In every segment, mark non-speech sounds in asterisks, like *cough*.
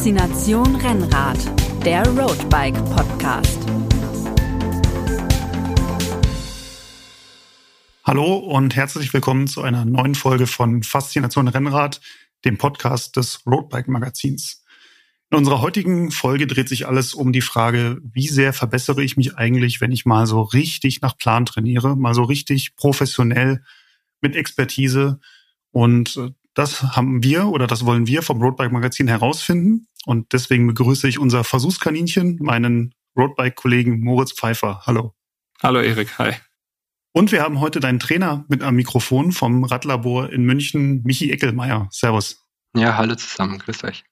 Faszination Rennrad, der Roadbike Podcast. Hallo und herzlich willkommen zu einer neuen Folge von Faszination Rennrad, dem Podcast des Roadbike Magazins. In unserer heutigen Folge dreht sich alles um die Frage, wie sehr verbessere ich mich eigentlich, wenn ich mal so richtig nach Plan trainiere, mal so richtig professionell mit Expertise. Und äh, das haben wir oder das wollen wir vom Roadbike Magazin herausfinden. Und deswegen begrüße ich unser Versuchskaninchen, meinen Roadbike-Kollegen Moritz Pfeiffer. Hallo. Hallo Erik, hi. Und wir haben heute deinen Trainer mit am Mikrofon vom Radlabor in München, Michi Eckelmeier. Servus. Ja, hallo zusammen, grüß euch.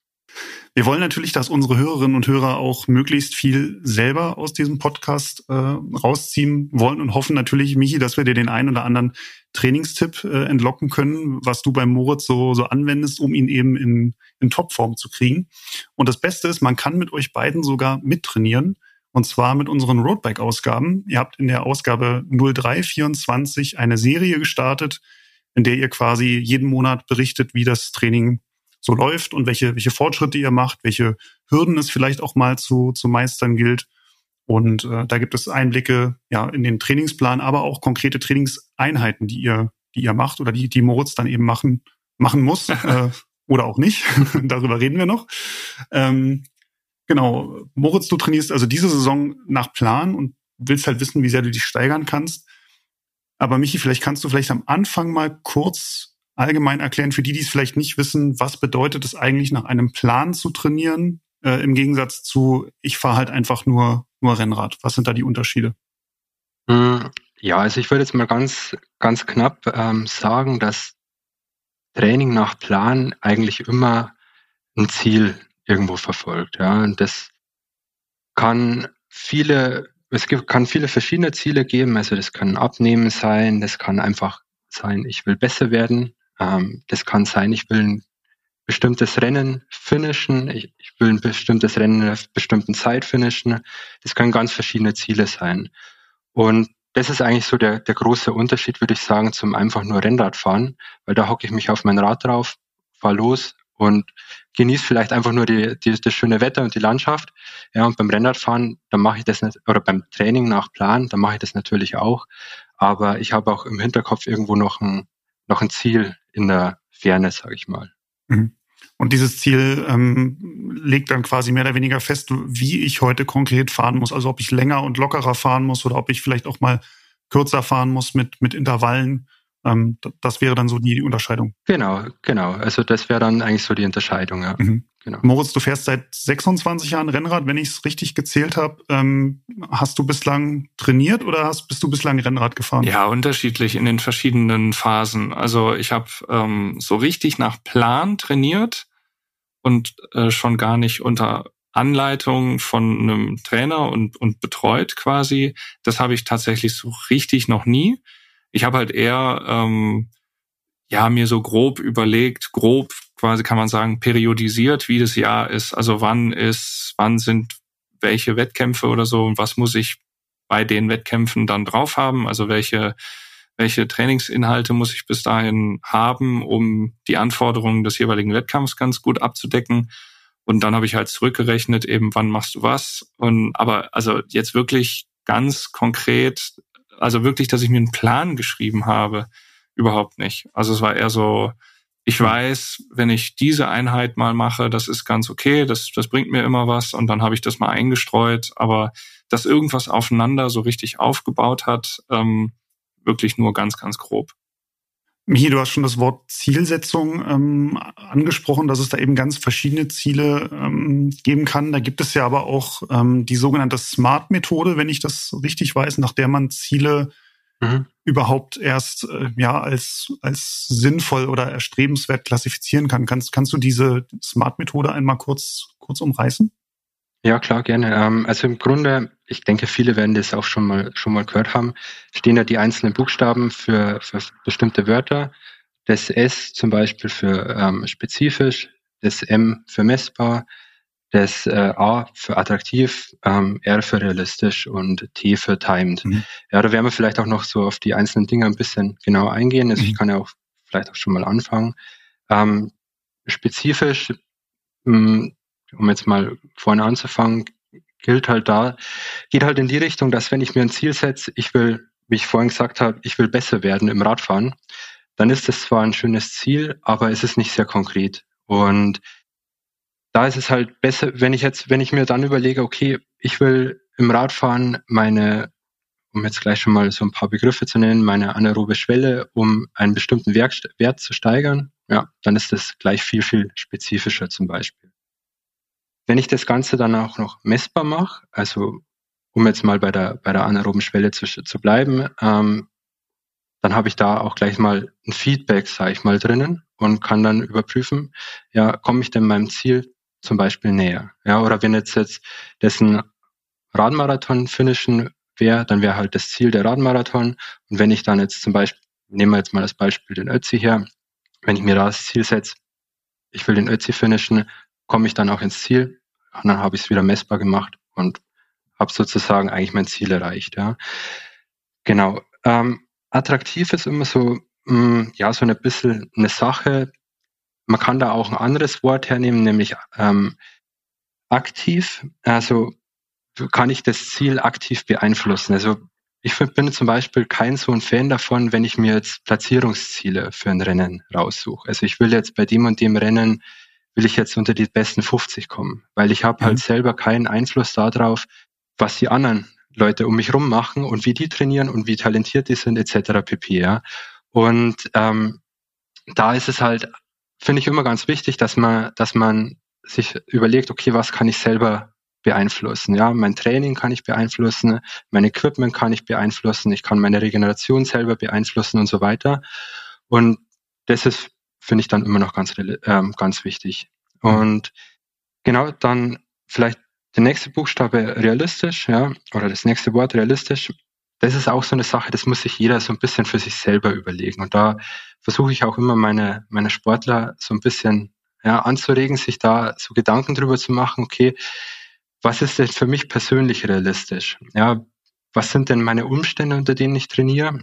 Wir wollen natürlich, dass unsere Hörerinnen und Hörer auch möglichst viel selber aus diesem Podcast äh, rausziehen wollen und hoffen natürlich, Michi, dass wir dir den einen oder anderen Trainingstipp äh, entlocken können, was du beim Moritz so, so anwendest, um ihn eben in, in Topform zu kriegen. Und das Beste ist, man kann mit euch beiden sogar mittrainieren. Und zwar mit unseren Roadbike-Ausgaben. Ihr habt in der Ausgabe 0324 eine Serie gestartet, in der ihr quasi jeden Monat berichtet, wie das Training so läuft und welche, welche Fortschritte ihr macht, welche Hürden es vielleicht auch mal zu, zu meistern gilt. Und äh, da gibt es Einblicke ja in den Trainingsplan, aber auch konkrete Trainingseinheiten, die ihr, die ihr macht oder die, die Moritz dann eben machen, machen muss *laughs* äh, oder auch nicht. *laughs* Darüber reden wir noch. Ähm, genau, Moritz, du trainierst also diese Saison nach Plan und willst halt wissen, wie sehr du dich steigern kannst. Aber Michi, vielleicht kannst du vielleicht am Anfang mal kurz allgemein erklären, für die, die es vielleicht nicht wissen, was bedeutet es eigentlich, nach einem Plan zu trainieren, äh, im Gegensatz zu, ich fahre halt einfach nur, nur Rennrad. Was sind da die Unterschiede? Hm, ja, also ich würde jetzt mal ganz, ganz knapp ähm, sagen, dass Training nach Plan eigentlich immer ein Ziel irgendwo verfolgt. Ja, und das kann viele, es gibt, kann viele verschiedene Ziele geben. Also das kann Abnehmen sein, das kann einfach sein, ich will besser werden. Ähm, das kann sein, ich will ein bestimmtes Rennen finishen, ich, ich will ein bestimmtes Rennen in einer bestimmten Zeit finishen. Das können ganz verschiedene Ziele sein. Und das ist eigentlich so der, der große Unterschied, würde ich sagen, zum einfach nur Rennradfahren, weil da hocke ich mich auf mein Rad drauf, fahre los und genieße vielleicht einfach nur die, die, das schöne Wetter und die Landschaft. Ja, und beim Rennradfahren, da mache ich das nicht, oder beim Training nach Plan, da mache ich das natürlich auch. Aber ich habe auch im Hinterkopf irgendwo noch ein, noch ein Ziel in der Ferne, sage ich mal. Mhm. Und dieses Ziel ähm, legt dann quasi mehr oder weniger fest, wie ich heute konkret fahren muss. Also ob ich länger und lockerer fahren muss oder ob ich vielleicht auch mal kürzer fahren muss mit, mit Intervallen. Ähm, das wäre dann so die Unterscheidung. Genau, genau. Also das wäre dann eigentlich so die Unterscheidung, ja. Mhm. Genau. Moritz, du fährst seit 26 Jahren Rennrad, wenn ich es richtig gezählt habe. Ähm, hast du bislang trainiert oder hast, bist du bislang Rennrad gefahren? Ja, unterschiedlich in den verschiedenen Phasen. Also ich habe ähm, so richtig nach Plan trainiert und äh, schon gar nicht unter Anleitung von einem Trainer und, und betreut quasi. Das habe ich tatsächlich so richtig noch nie. Ich habe halt eher ähm, ja mir so grob überlegt, grob quasi kann man sagen, periodisiert, wie das Jahr ist. Also wann ist, wann sind welche Wettkämpfe oder so und was muss ich bei den Wettkämpfen dann drauf haben? Also welche, welche Trainingsinhalte muss ich bis dahin haben, um die Anforderungen des jeweiligen Wettkampfs ganz gut abzudecken? Und dann habe ich halt zurückgerechnet, eben wann machst du was? Und aber also jetzt wirklich ganz konkret, also wirklich, dass ich mir einen Plan geschrieben habe, überhaupt nicht. Also es war eher so, ich weiß, wenn ich diese Einheit mal mache, das ist ganz okay, das, das bringt mir immer was und dann habe ich das mal eingestreut, aber dass irgendwas aufeinander so richtig aufgebaut hat, ähm, wirklich nur ganz, ganz grob. Michi, du hast schon das Wort Zielsetzung ähm, angesprochen, dass es da eben ganz verschiedene Ziele ähm, geben kann. Da gibt es ja aber auch ähm, die sogenannte Smart-Methode, wenn ich das richtig weiß, nach der man Ziele mhm. überhaupt erst äh, ja als als sinnvoll oder erstrebenswert klassifizieren kann. Kannst kannst du diese Smart-Methode einmal kurz kurz umreißen? Ja, klar, gerne. Ähm, also im Grunde, ich denke, viele werden das auch schon mal schon mal gehört haben, stehen da die einzelnen Buchstaben für, für bestimmte Wörter. Das S zum Beispiel für ähm, spezifisch, das M für messbar, das äh, A für attraktiv, ähm, R für realistisch und T für timed. Mhm. Ja, da werden wir vielleicht auch noch so auf die einzelnen Dinge ein bisschen genauer eingehen. Also mhm. ich kann ja auch vielleicht auch schon mal anfangen. Ähm, spezifisch mh, hm, um jetzt mal vorne anzufangen, gilt halt da, geht halt in die Richtung, dass wenn ich mir ein Ziel setze, ich will, wie ich vorhin gesagt habe, ich will besser werden im Radfahren, dann ist das zwar ein schönes Ziel, aber es ist nicht sehr konkret. Und da ist es halt besser, wenn ich jetzt, wenn ich mir dann überlege, okay, ich will im Radfahren meine, um jetzt gleich schon mal so ein paar Begriffe zu nennen, meine anaerobe Schwelle, um einen bestimmten Wert, Wert zu steigern, ja, dann ist das gleich viel, viel spezifischer zum Beispiel. Wenn ich das Ganze dann auch noch messbar mache, also um jetzt mal bei der, bei der anaeroben Schwelle zu, zu bleiben, ähm, dann habe ich da auch gleich mal ein Feedback, sage ich mal, drinnen und kann dann überprüfen, ja, komme ich denn meinem Ziel zum Beispiel näher? Ja, oder wenn jetzt jetzt dessen Radmarathon finishen wäre, dann wäre halt das Ziel der Radmarathon. Und wenn ich dann jetzt zum Beispiel, nehmen wir jetzt mal das Beispiel den Ötzi her, wenn ich mir da das Ziel setze, ich will den Ötzi finishen, komme ich dann auch ins Ziel und dann habe ich es wieder messbar gemacht und habe sozusagen eigentlich mein Ziel erreicht. Ja. Genau. Ähm, attraktiv ist immer so, mh, mm, ja, so ein bisschen eine Sache. Man kann da auch ein anderes Wort hernehmen, nämlich ähm, aktiv. Also kann ich das Ziel aktiv beeinflussen. Also ich bin zum Beispiel kein so ein Fan davon, wenn ich mir jetzt Platzierungsziele für ein Rennen raussuche. Also ich will jetzt bei dem und dem Rennen, will ich jetzt unter die besten 50 kommen, weil ich habe halt mhm. halt selber keinen Einfluss darauf, was die anderen Leute um mich rum machen und wie die trainieren und wie talentiert die sind etc. pp. Ja. Und ähm, da ist es halt, finde ich immer ganz wichtig, dass man, dass man sich überlegt, okay, was kann ich selber beeinflussen? Ja, mein Training kann ich beeinflussen, mein Equipment kann ich beeinflussen, ich kann meine Regeneration selber beeinflussen und so weiter. Und das ist, finde ich, dann immer noch ganz, ähm, ganz wichtig. Und genau dann vielleicht der nächste Buchstabe realistisch, ja, oder das nächste Wort realistisch, das ist auch so eine Sache, das muss sich jeder so ein bisschen für sich selber überlegen. Und da versuche ich auch immer meine, meine Sportler so ein bisschen ja, anzuregen, sich da so Gedanken drüber zu machen, okay, was ist denn für mich persönlich realistisch? Ja, was sind denn meine Umstände, unter denen ich trainiere?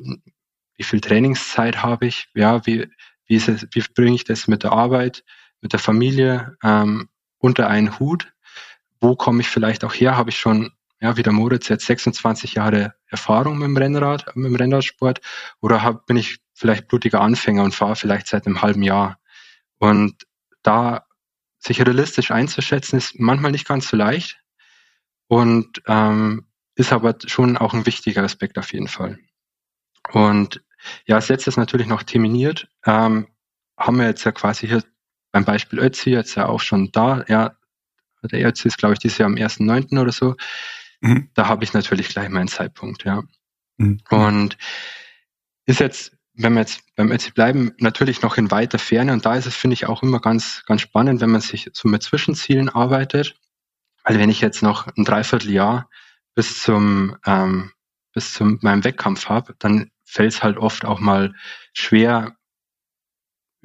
Wie viel Trainingszeit habe ich? Ja, wie, wie, ist es, wie bringe ich das mit der Arbeit, mit der Familie ähm, unter einen Hut? wo komme ich vielleicht auch her? Habe ich schon, ja, wie der Moritz jetzt 26 Jahre Erfahrung mit dem Rennrad, mit dem Rennradsport oder hab, bin ich vielleicht blutiger Anfänger und fahre vielleicht seit einem halben Jahr? Und da sich realistisch einzuschätzen, ist manchmal nicht ganz so leicht und ähm, ist aber schon auch ein wichtiger Aspekt auf jeden Fall. Und ja, als letztes natürlich noch terminiert, ähm, haben wir jetzt ja quasi hier beim Beispiel Ötzi jetzt ja auch schon da, ja, der ERC ist, glaube ich, dieses Jahr am 1.9. oder so. Mhm. Da habe ich natürlich gleich meinen Zeitpunkt, ja. Mhm. Und ist jetzt, wenn wir jetzt beim ERC bleiben, natürlich noch in weiter Ferne. Und da ist es, finde ich, auch immer ganz, ganz spannend, wenn man sich so mit Zwischenzielen arbeitet. Weil wenn ich jetzt noch ein Dreivierteljahr bis zum, ähm, bis zum meinem Wettkampf habe, dann fällt es halt oft auch mal schwer,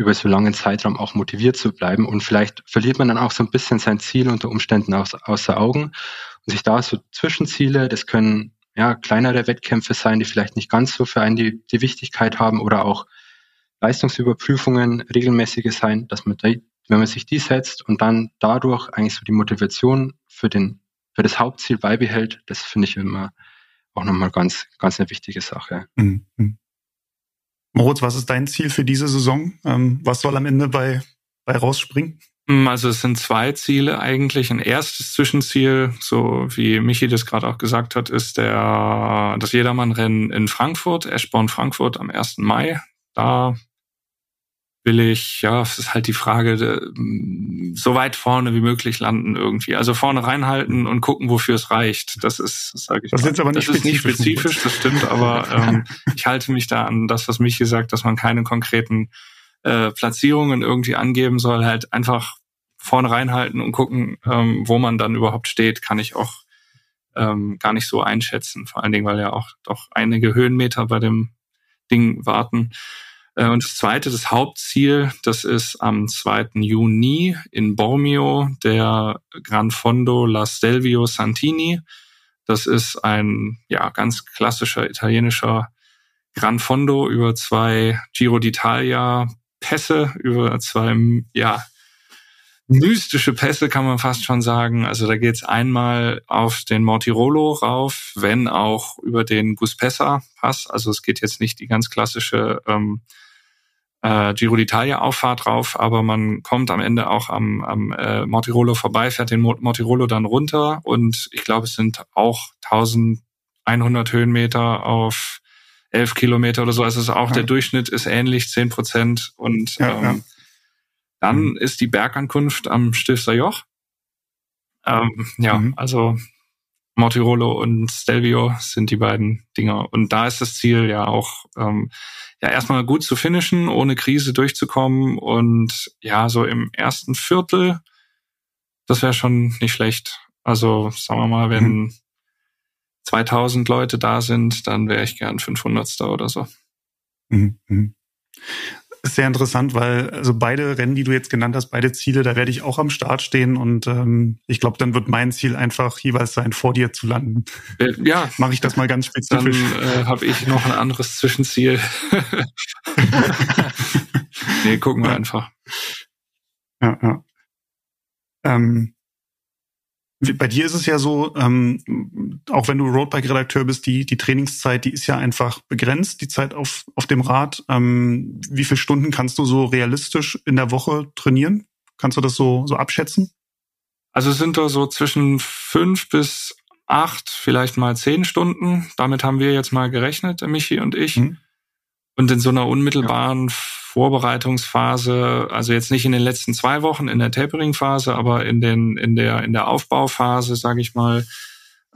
über so langen Zeitraum auch motiviert zu bleiben. Und vielleicht verliert man dann auch so ein bisschen sein Ziel unter Umständen aus, außer Augen. Und sich da so Zwischenziele, das können ja kleinere Wettkämpfe sein, die vielleicht nicht ganz so für einen die, die Wichtigkeit haben oder auch Leistungsüberprüfungen regelmäßige sein, dass man da, wenn man sich die setzt und dann dadurch eigentlich so die Motivation für den, für das Hauptziel beibehält, das finde ich immer auch nochmal ganz, ganz eine wichtige Sache. Mhm. Moritz, was ist dein Ziel für diese Saison? Ähm, was soll am Ende bei, bei rausspringen? Hm, also es sind zwei Ziele eigentlich. Ein erstes Zwischenziel, so wie Michi das gerade auch gesagt hat, ist der das Jedermannrennen in Frankfurt, Eschborn Frankfurt am 1. Mai. Da will ich, ja, es ist halt die Frage, so weit vorne wie möglich landen irgendwie. Also vorne reinhalten und gucken, wofür es reicht. Das ist, sage ich das mal. Ist aber nicht das spezifisch, ist nicht spezifisch, das stimmt, aber ähm, *laughs* ich halte mich da an das, was mich gesagt, dass man keine konkreten äh, Platzierungen irgendwie angeben soll, halt einfach vorne reinhalten und gucken, ähm, wo man dann überhaupt steht, kann ich auch ähm, gar nicht so einschätzen. Vor allen Dingen, weil ja auch doch einige Höhenmeter bei dem Ding warten. Äh, und das zweite, das Hauptziel, das ist am 2. Juni in Bormio der Gran Fondo La Stelvio Santini. Das ist ein ja ganz klassischer italienischer Gran Fondo über zwei Giro d'Italia Pässe, über zwei ja mystische Pässe kann man fast schon sagen. Also da geht's einmal auf den Mortirolo rauf, wenn auch über den Guspessa Pass. Also es geht jetzt nicht die ganz klassische ähm, äh, Giro d'Italia Auffahrt rauf, aber man kommt am Ende auch am, am äh, Mortirolo vorbei, fährt den Mortirolo dann runter und ich glaube, es sind auch 1100 Höhenmeter auf 11 Kilometer oder so. Also auch ja. der Durchschnitt ist ähnlich, 10 Prozent und ja, ähm, ja. Dann mhm. ist die Bergankunft am Stifter Joch. Ähm, ja, mhm. also Mortirolo und Stelvio sind die beiden Dinger. Und da ist das Ziel ja auch, ähm, ja, erstmal gut zu finishen, ohne Krise durchzukommen. Und ja, so im ersten Viertel, das wäre schon nicht schlecht. Also sagen wir mal, wenn mhm. 2000 Leute da sind, dann wäre ich gern 500. oder so. Mhm. Mhm sehr interessant, weil also beide Rennen, die du jetzt genannt hast, beide Ziele, da werde ich auch am Start stehen und ähm, ich glaube, dann wird mein Ziel einfach jeweils sein, vor dir zu landen. Äh, ja, *laughs* mache ich das mal ganz spezifisch. Dann äh, habe ich noch ein anderes Zwischenziel. *laughs* nee, gucken wir einfach. Ja, ja. Ähm, bei dir ist es ja so, ähm, auch wenn du Roadbike-Redakteur bist, die, die Trainingszeit, die ist ja einfach begrenzt, die Zeit auf, auf dem Rad. Ähm, wie viele Stunden kannst du so realistisch in der Woche trainieren? Kannst du das so, so abschätzen? Also es sind da so zwischen fünf bis acht, vielleicht mal zehn Stunden. Damit haben wir jetzt mal gerechnet, Michi und ich. Mhm. Und in so einer unmittelbaren ja. Vorbereitungsphase, also jetzt nicht in den letzten zwei Wochen in der Tapering-Phase, aber in den in der in der Aufbauphase, sage ich mal,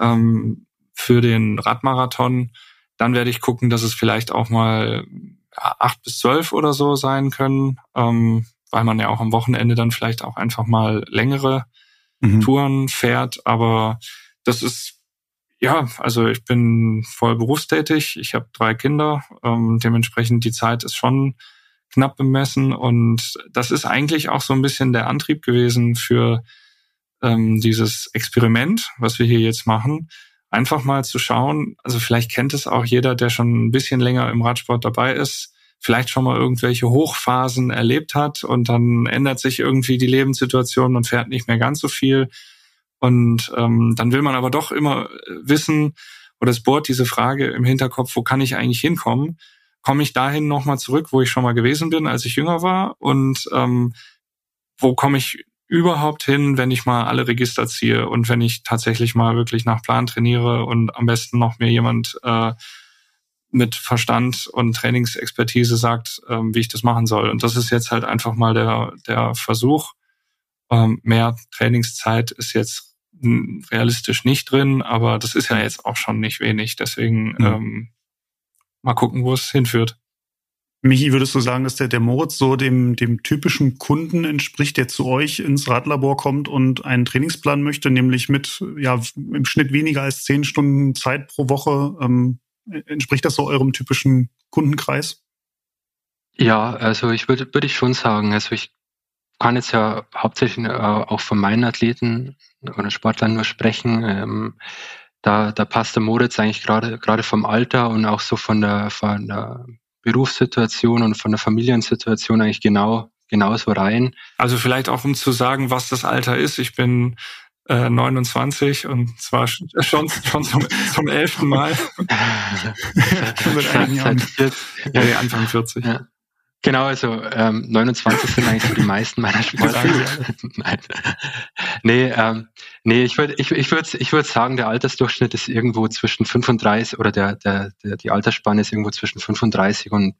ähm, für den Radmarathon, dann werde ich gucken, dass es vielleicht auch mal acht bis zwölf oder so sein können, ähm, weil man ja auch am Wochenende dann vielleicht auch einfach mal längere mhm. Touren fährt. Aber das ist ja, also ich bin voll berufstätig, ich habe drei Kinder, ähm, dementsprechend die Zeit ist schon knapp bemessen. Und das ist eigentlich auch so ein bisschen der Antrieb gewesen für ähm, dieses Experiment, was wir hier jetzt machen. Einfach mal zu schauen, also vielleicht kennt es auch jeder, der schon ein bisschen länger im Radsport dabei ist, vielleicht schon mal irgendwelche Hochphasen erlebt hat und dann ändert sich irgendwie die Lebenssituation und fährt nicht mehr ganz so viel. Und ähm, dann will man aber doch immer wissen, oder es bohrt diese Frage im Hinterkopf, wo kann ich eigentlich hinkommen? komme ich dahin nochmal zurück, wo ich schon mal gewesen bin, als ich jünger war? Und ähm, wo komme ich überhaupt hin, wenn ich mal alle Register ziehe und wenn ich tatsächlich mal wirklich nach Plan trainiere und am besten noch mir jemand äh, mit Verstand und Trainingsexpertise sagt, ähm, wie ich das machen soll. Und das ist jetzt halt einfach mal der, der Versuch. Ähm, mehr Trainingszeit ist jetzt realistisch nicht drin, aber das ist ja jetzt auch schon nicht wenig. Deswegen mhm. ähm, mal gucken, wo es hinführt. Michi, würdest du sagen, dass der, der Moritz so dem, dem typischen Kunden entspricht, der zu euch ins Radlabor kommt und einen Trainingsplan möchte, nämlich mit ja im Schnitt weniger als zehn Stunden Zeit pro Woche? Ähm, entspricht das so eurem typischen Kundenkreis? Ja, also ich würde würde ich schon sagen. Also ich kann jetzt ja hauptsächlich äh, auch von meinen Athleten oder Sportlern nur sprechen. Ähm, da, da passt der Moritz eigentlich gerade gerade vom Alter und auch so von der, von der Berufssituation und von der Familiensituation eigentlich genau genauso rein. Also vielleicht auch um zu sagen, was das Alter ist. Ich bin äh, 29 und zwar schon, schon zum, zum elften Mal. *laughs* *laughs* seit, seit, ja, Anfang 40. Ja. Genau, also ähm, 29 sind eigentlich so die meisten meiner *laughs* Sportler. *laughs* Nein. Nee, ähm, nee, ich würde ich, ich würd, ich würd sagen, der Altersdurchschnitt ist irgendwo zwischen 35 oder der, der, der die Altersspanne ist irgendwo zwischen 35 und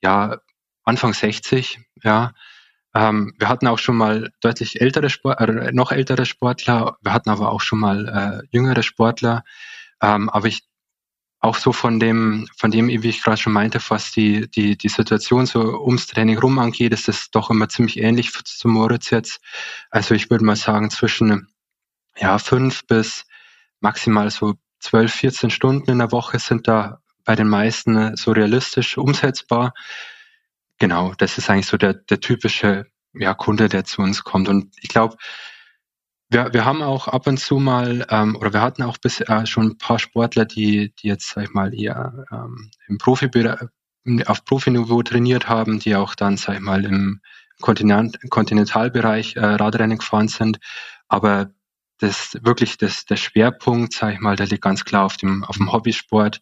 ja, Anfang 60, ja. Ähm, wir hatten auch schon mal deutlich ältere Sport, äh, noch ältere Sportler, wir hatten aber auch schon mal äh, jüngere Sportler. Ähm, aber ich auch so von dem, von dem, wie ich gerade schon meinte, was die, die, die Situation so ums Training rum angeht, ist das doch immer ziemlich ähnlich zu Moritz jetzt. Also ich würde mal sagen, zwischen ja, fünf bis maximal so zwölf, 14 Stunden in der Woche sind da bei den meisten so realistisch umsetzbar. Genau, das ist eigentlich so der, der typische ja, Kunde, der zu uns kommt. Und ich glaube, wir, wir haben auch ab und zu mal, ähm, oder wir hatten auch bis, äh, schon ein paar Sportler, die, die jetzt, sag ich mal, eher ähm, im Profi auf Profiniveau trainiert haben, die auch dann, sag ich mal, im Kontinent, Kontinentalbereich äh, Radrennen gefahren sind. Aber das wirklich das, der Schwerpunkt, sage ich mal, der liegt ganz klar auf dem, auf dem Hobbysport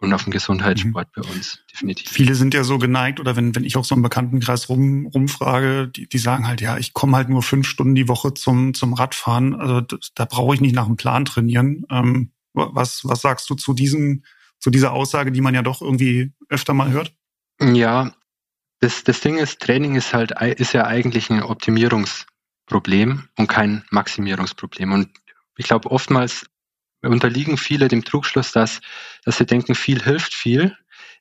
und auf dem Gesundheitssport mhm. bei uns, definitiv. Viele sind ja so geneigt, oder wenn, wenn ich auch so im Bekanntenkreis rum, rumfrage, die, die sagen halt, ja, ich komme halt nur fünf Stunden die Woche zum, zum Radfahren, also da, da brauche ich nicht nach einem Plan trainieren. Ähm, was, was sagst du zu diesem, zu dieser Aussage, die man ja doch irgendwie öfter mal hört? Ja, das, das Ding ist, Training ist halt, ist ja eigentlich ein Optimierungsproblem und kein Maximierungsproblem. Und ich glaube, oftmals unterliegen viele dem Trugschluss, dass, dass sie denken, viel hilft viel.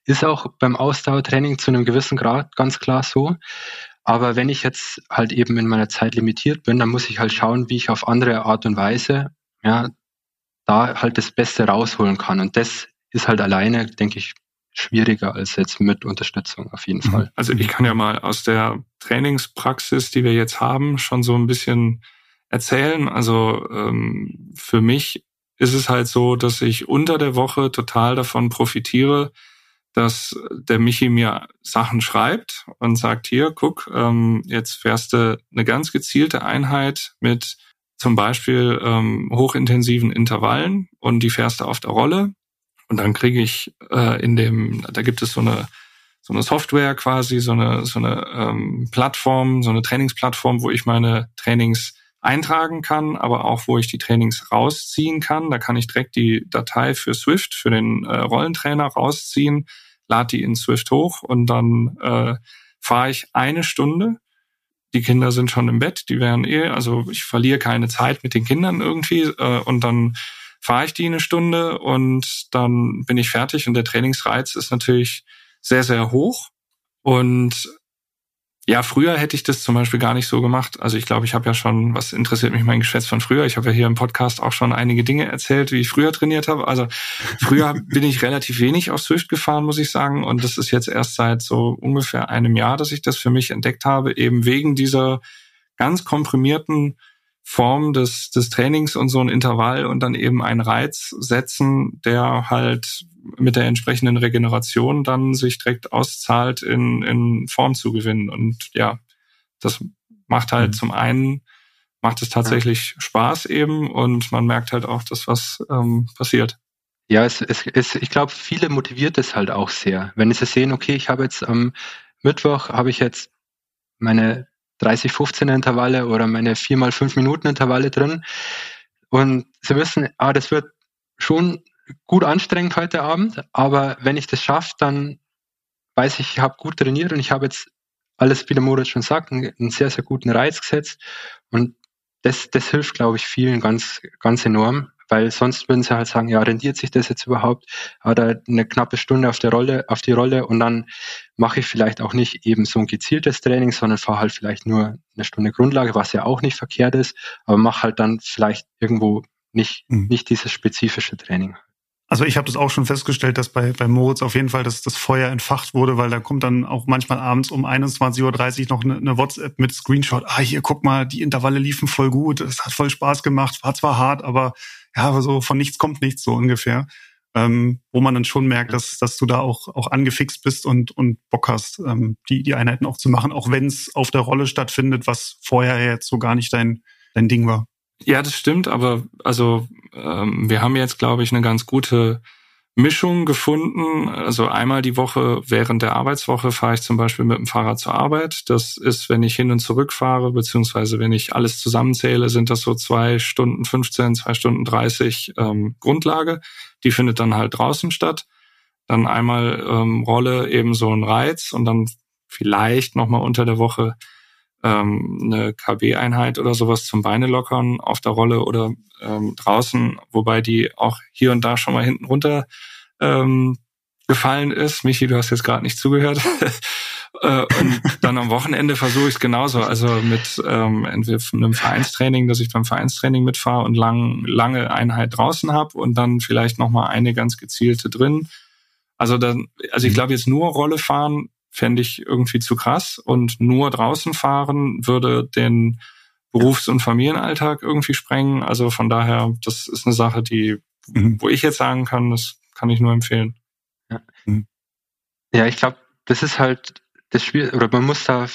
Ist auch beim Ausdauertraining zu einem gewissen Grad ganz klar so. Aber wenn ich jetzt halt eben in meiner Zeit limitiert bin, dann muss ich halt schauen, wie ich auf andere Art und Weise, ja, da halt das Beste rausholen kann. Und das ist halt alleine, denke ich, schwieriger als jetzt mit Unterstützung auf jeden mhm. Fall. Also ich kann ja mal aus der Trainingspraxis, die wir jetzt haben, schon so ein bisschen erzählen. Also ähm, für mich ist es halt so, dass ich unter der Woche total davon profitiere, dass der Michi mir Sachen schreibt und sagt, hier, guck, ähm, jetzt fährst du eine ganz gezielte Einheit mit zum Beispiel ähm, hochintensiven Intervallen und die fährst du auf der Rolle. Und dann kriege ich äh, in dem, da gibt es so eine so eine Software quasi, so eine so eine ähm, Plattform, so eine Trainingsplattform, wo ich meine Trainings eintragen kann, aber auch wo ich die Trainings rausziehen kann. Da kann ich direkt die Datei für Swift, für den äh, Rollentrainer rausziehen, lade die in Swift hoch und dann äh, fahre ich eine Stunde. Die Kinder sind schon im Bett, die wären eh, also ich verliere keine Zeit mit den Kindern irgendwie äh, und dann fahre ich die eine Stunde und dann bin ich fertig und der Trainingsreiz ist natürlich sehr, sehr hoch. Und ja, früher hätte ich das zum Beispiel gar nicht so gemacht. Also ich glaube, ich habe ja schon, was interessiert mich mein Geschwätz von früher? Ich habe ja hier im Podcast auch schon einige Dinge erzählt, wie ich früher trainiert habe. Also früher *laughs* bin ich relativ wenig auf Swift gefahren, muss ich sagen. Und das ist jetzt erst seit so ungefähr einem Jahr, dass ich das für mich entdeckt habe, eben wegen dieser ganz komprimierten Form des, des Trainings und so ein Intervall und dann eben einen Reiz setzen, der halt mit der entsprechenden Regeneration dann sich direkt auszahlt, in, in Form zu gewinnen. Und ja, das macht halt mhm. zum einen, macht es tatsächlich ja. Spaß eben und man merkt halt auch, dass was ähm, passiert. Ja, es, es, es, ich glaube, viele motiviert es halt auch sehr. Wenn sie sehen, okay, ich habe jetzt am Mittwoch, habe ich jetzt meine 30, 15 Intervalle oder meine 4 mal 5 Minuten Intervalle drin. Und sie wissen, ah, das wird schon gut anstrengend heute Abend, aber wenn ich das schaffe, dann weiß ich, ich habe gut trainiert und ich habe jetzt alles, wie der Moritz schon sagt, einen, sehr, sehr guten Reiz gesetzt. Und das, das hilft, glaube ich, vielen ganz, ganz enorm weil sonst würden sie halt sagen, ja, rendiert sich das jetzt überhaupt? Oder eine knappe Stunde auf der Rolle, auf die Rolle und dann mache ich vielleicht auch nicht eben so ein gezieltes Training, sondern fahre halt vielleicht nur eine Stunde Grundlage, was ja auch nicht verkehrt ist, aber mache halt dann vielleicht irgendwo nicht, mhm. nicht dieses spezifische Training. Also ich habe das auch schon festgestellt, dass bei, bei Moritz auf jeden Fall das, das Feuer entfacht wurde, weil da kommt dann auch manchmal abends um 21.30 Uhr noch eine, eine WhatsApp mit Screenshot. Ah, hier, guck mal, die Intervalle liefen voll gut, es hat voll Spaß gemacht, war zwar hart, aber ja, so von nichts kommt nichts so ungefähr. Ähm, wo man dann schon merkt, dass, dass du da auch, auch angefixt bist und, und Bock hast, ähm, die, die Einheiten auch zu machen, auch wenn es auf der Rolle stattfindet, was vorher jetzt so gar nicht dein, dein Ding war. Ja, das stimmt, aber also ähm, wir haben jetzt, glaube ich, eine ganz gute Mischung gefunden. Also einmal die Woche während der Arbeitswoche fahre ich zum Beispiel mit dem Fahrrad zur Arbeit. Das ist, wenn ich hin und zurück fahre, beziehungsweise wenn ich alles zusammenzähle, sind das so zwei Stunden 15, zwei Stunden 30 ähm, Grundlage. Die findet dann halt draußen statt. Dann einmal ähm, Rolle eben so ein Reiz und dann vielleicht nochmal unter der Woche ähm, eine KB-Einheit oder sowas zum Beine lockern auf der Rolle oder ähm, draußen, wobei die auch hier und da schon mal hinten runter ähm, gefallen ist. Michi, du hast jetzt gerade nicht zugehört. *laughs* äh, und dann am Wochenende versuche ich es genauso. Also mit ähm, entweder einem Vereinstraining, dass ich beim Vereinstraining mitfahre und lang, lange Einheit draußen habe und dann vielleicht nochmal eine ganz gezielte drin. Also dann, also ich mhm. glaube jetzt nur Rolle fahren fände ich irgendwie zu krass. Und nur draußen fahren würde den Berufs- und Familienalltag irgendwie sprengen. Also von daher, das ist eine Sache, die, mhm. wo ich jetzt sagen kann, das kann ich nur empfehlen. Ja, mhm. ja ich glaube, das ist halt das Spiel, oder man muss da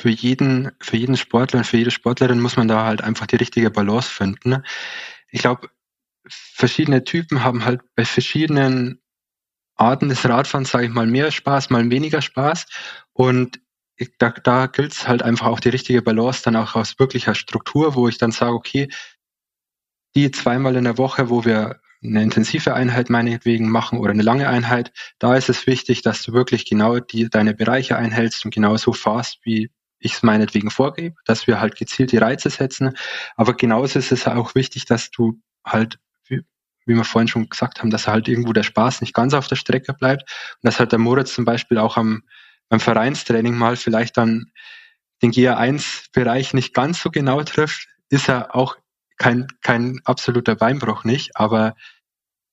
für jeden, für jeden Sportler und für jede Sportlerin muss man da halt einfach die richtige Balance finden. Ich glaube, verschiedene Typen haben halt bei verschiedenen Arten des Radfahrens, sage ich mal, mehr Spaß, mal weniger Spaß. Und da, da gilt es halt einfach auch die richtige Balance dann auch aus wirklicher Struktur, wo ich dann sage, okay, die zweimal in der Woche, wo wir eine intensive Einheit meinetwegen machen oder eine lange Einheit, da ist es wichtig, dass du wirklich genau die, deine Bereiche einhältst und genau so fast, wie ich es meinetwegen vorgebe, dass wir halt gezielt die Reize setzen. Aber genauso ist es auch wichtig, dass du halt, wie, wir vorhin schon gesagt haben, dass halt irgendwo der Spaß nicht ganz auf der Strecke bleibt und dass halt der Moritz zum Beispiel auch am, beim Vereinstraining mal vielleicht dann den GR1-Bereich nicht ganz so genau trifft, ist er auch kein, kein absoluter Beinbruch nicht, aber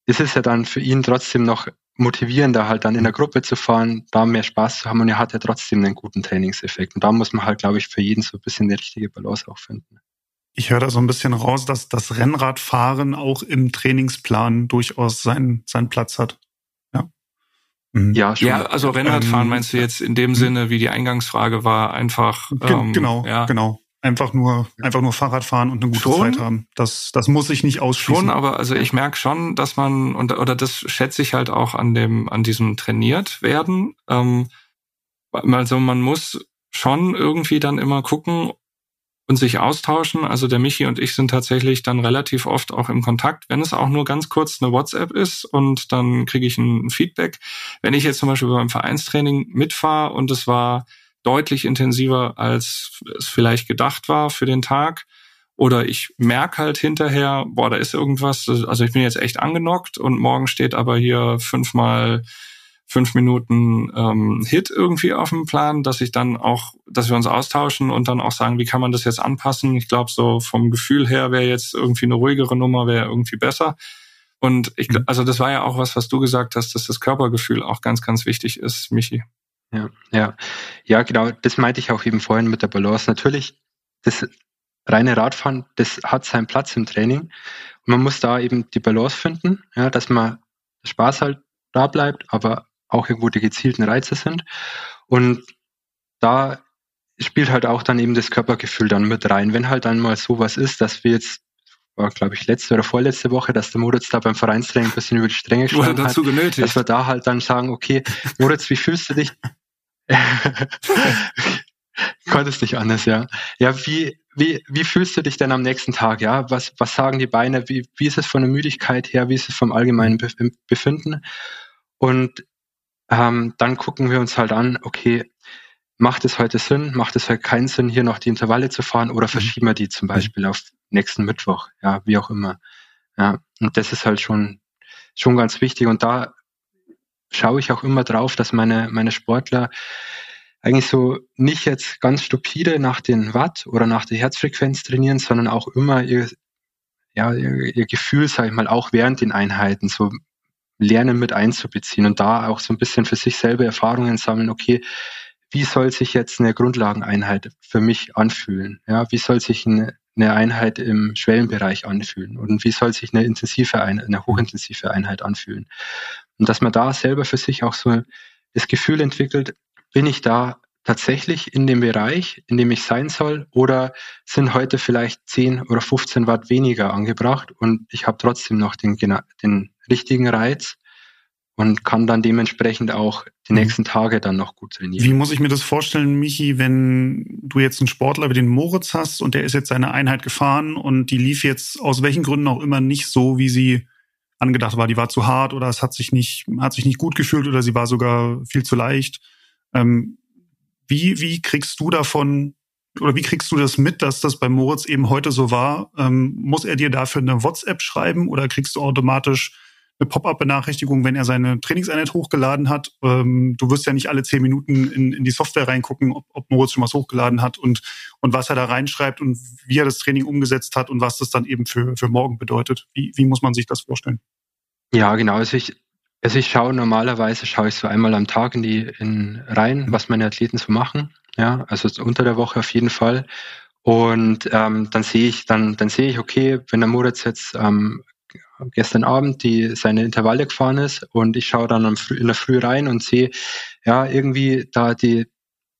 es ist ja dann für ihn trotzdem noch motivierender, halt dann in der Gruppe zu fahren, da mehr Spaß zu haben und er hat ja trotzdem einen guten Trainingseffekt. Und da muss man halt, glaube ich, für jeden so ein bisschen die richtige Balance auch finden. Ich höre da so ein bisschen raus, dass das Rennradfahren auch im Trainingsplan durchaus seinen, seinen Platz hat. Ja, mhm. ja, schon. ja also Rennradfahren ähm, meinst du jetzt in dem Sinne, wie die Eingangsfrage war, einfach. Ähm, genau, ja. genau einfach nur einfach nur Fahrrad fahren und eine gute schon, Zeit haben. Das das muss ich nicht ausschließen. Schon, aber also ich merke schon, dass man und oder das schätze ich halt auch an dem an diesem trainiert werden. Ähm, also man muss schon irgendwie dann immer gucken und sich austauschen. Also der Michi und ich sind tatsächlich dann relativ oft auch im Kontakt, wenn es auch nur ganz kurz eine WhatsApp ist und dann kriege ich ein Feedback. Wenn ich jetzt zum Beispiel beim Vereinstraining mitfahre und es war deutlich intensiver, als es vielleicht gedacht war für den Tag. Oder ich merke halt hinterher, boah, da ist irgendwas, also ich bin jetzt echt angenockt und morgen steht aber hier fünfmal fünf Minuten ähm, Hit irgendwie auf dem Plan, dass ich dann auch, dass wir uns austauschen und dann auch sagen, wie kann man das jetzt anpassen? Ich glaube, so vom Gefühl her wäre jetzt irgendwie eine ruhigere Nummer, wäre irgendwie besser. Und ich, mhm. also das war ja auch was, was du gesagt hast, dass das Körpergefühl auch ganz, ganz wichtig ist, Michi. Ja, ja. Ja, genau, das meinte ich auch eben vorhin mit der Balance. Natürlich, das reine Radfahren, das hat seinen Platz im Training. Und man muss da eben die Balance finden, ja, dass man Spaß halt da bleibt, aber auch irgendwo die gezielten Reize sind. Und da spielt halt auch dann eben das Körpergefühl dann mit rein. Wenn halt dann mal sowas ist, dass wir jetzt war, glaube ich, letzte oder vorletzte Woche, dass der Moritz da beim Vereinstraining ein bisschen über die Stränge geschlagen dazu hat. Genötigt. Dass wir da halt dann sagen, okay, Moritz, wie fühlst du dich? *laughs* Konnte es nicht anders, ja. Ja, wie, wie, wie fühlst du dich denn am nächsten Tag? Ja, was, was sagen die Beine? Wie, wie ist es von der Müdigkeit her? Wie ist es vom allgemeinen Befinden? Und ähm, dann gucken wir uns halt an, okay, macht es heute Sinn? Macht es heute keinen Sinn, hier noch die Intervalle zu fahren oder mhm. verschieben wir die zum. Beispiel auf nächsten Mittwoch? Ja, wie auch immer. Ja, und das ist halt schon, schon ganz wichtig. Und da schaue ich auch immer drauf, dass meine, meine Sportler eigentlich so nicht jetzt ganz stupide nach den Watt oder nach der Herzfrequenz trainieren, sondern auch immer ihr, ja, ihr, ihr Gefühl, sage ich mal, auch während den Einheiten so lernen mit einzubeziehen und da auch so ein bisschen für sich selber Erfahrungen sammeln, okay, wie soll sich jetzt eine Grundlageneinheit für mich anfühlen? Ja, wie soll sich eine, Einheit im Schwellenbereich anfühlen? Und wie soll sich eine intensive Einheit, eine hochintensive Einheit anfühlen? Und dass man da selber für sich auch so das Gefühl entwickelt, bin ich da tatsächlich in dem Bereich, in dem ich sein soll, oder sind heute vielleicht 10 oder 15 Watt weniger angebracht und ich habe trotzdem noch den, den richtigen Reiz und kann dann dementsprechend auch die mhm. nächsten Tage dann noch gut trainieren. Wie muss ich mir das vorstellen, Michi, wenn du jetzt einen Sportler wie den Moritz hast und der ist jetzt seine Einheit gefahren und die lief jetzt aus welchen Gründen auch immer nicht so, wie sie angedacht war, die war zu hart oder es hat sich nicht, hat sich nicht gut gefühlt oder sie war sogar viel zu leicht. Ähm, wie, wie kriegst du davon oder wie kriegst du das mit, dass das bei Moritz eben heute so war? Ähm, muss er dir dafür eine WhatsApp schreiben oder kriegst du automatisch eine Pop-up-Benachrichtigung, wenn er seine Trainingseinheit hochgeladen hat. Ähm, du wirst ja nicht alle zehn Minuten in, in die Software reingucken, ob, ob Moritz schon was hochgeladen hat und, und was er da reinschreibt und wie er das Training umgesetzt hat und was das dann eben für, für morgen bedeutet. Wie, wie muss man sich das vorstellen? Ja, genau. Also ich, also ich schaue normalerweise, schaue ich so einmal am Tag in die in rein, was meine Athleten so machen. Ja, also unter der Woche auf jeden Fall. Und ähm, dann sehe ich, dann, dann sehe ich, okay, wenn der Moritz jetzt ähm, gestern Abend die seine Intervalle gefahren ist und ich schaue dann in der Früh rein und sehe, ja, irgendwie da die,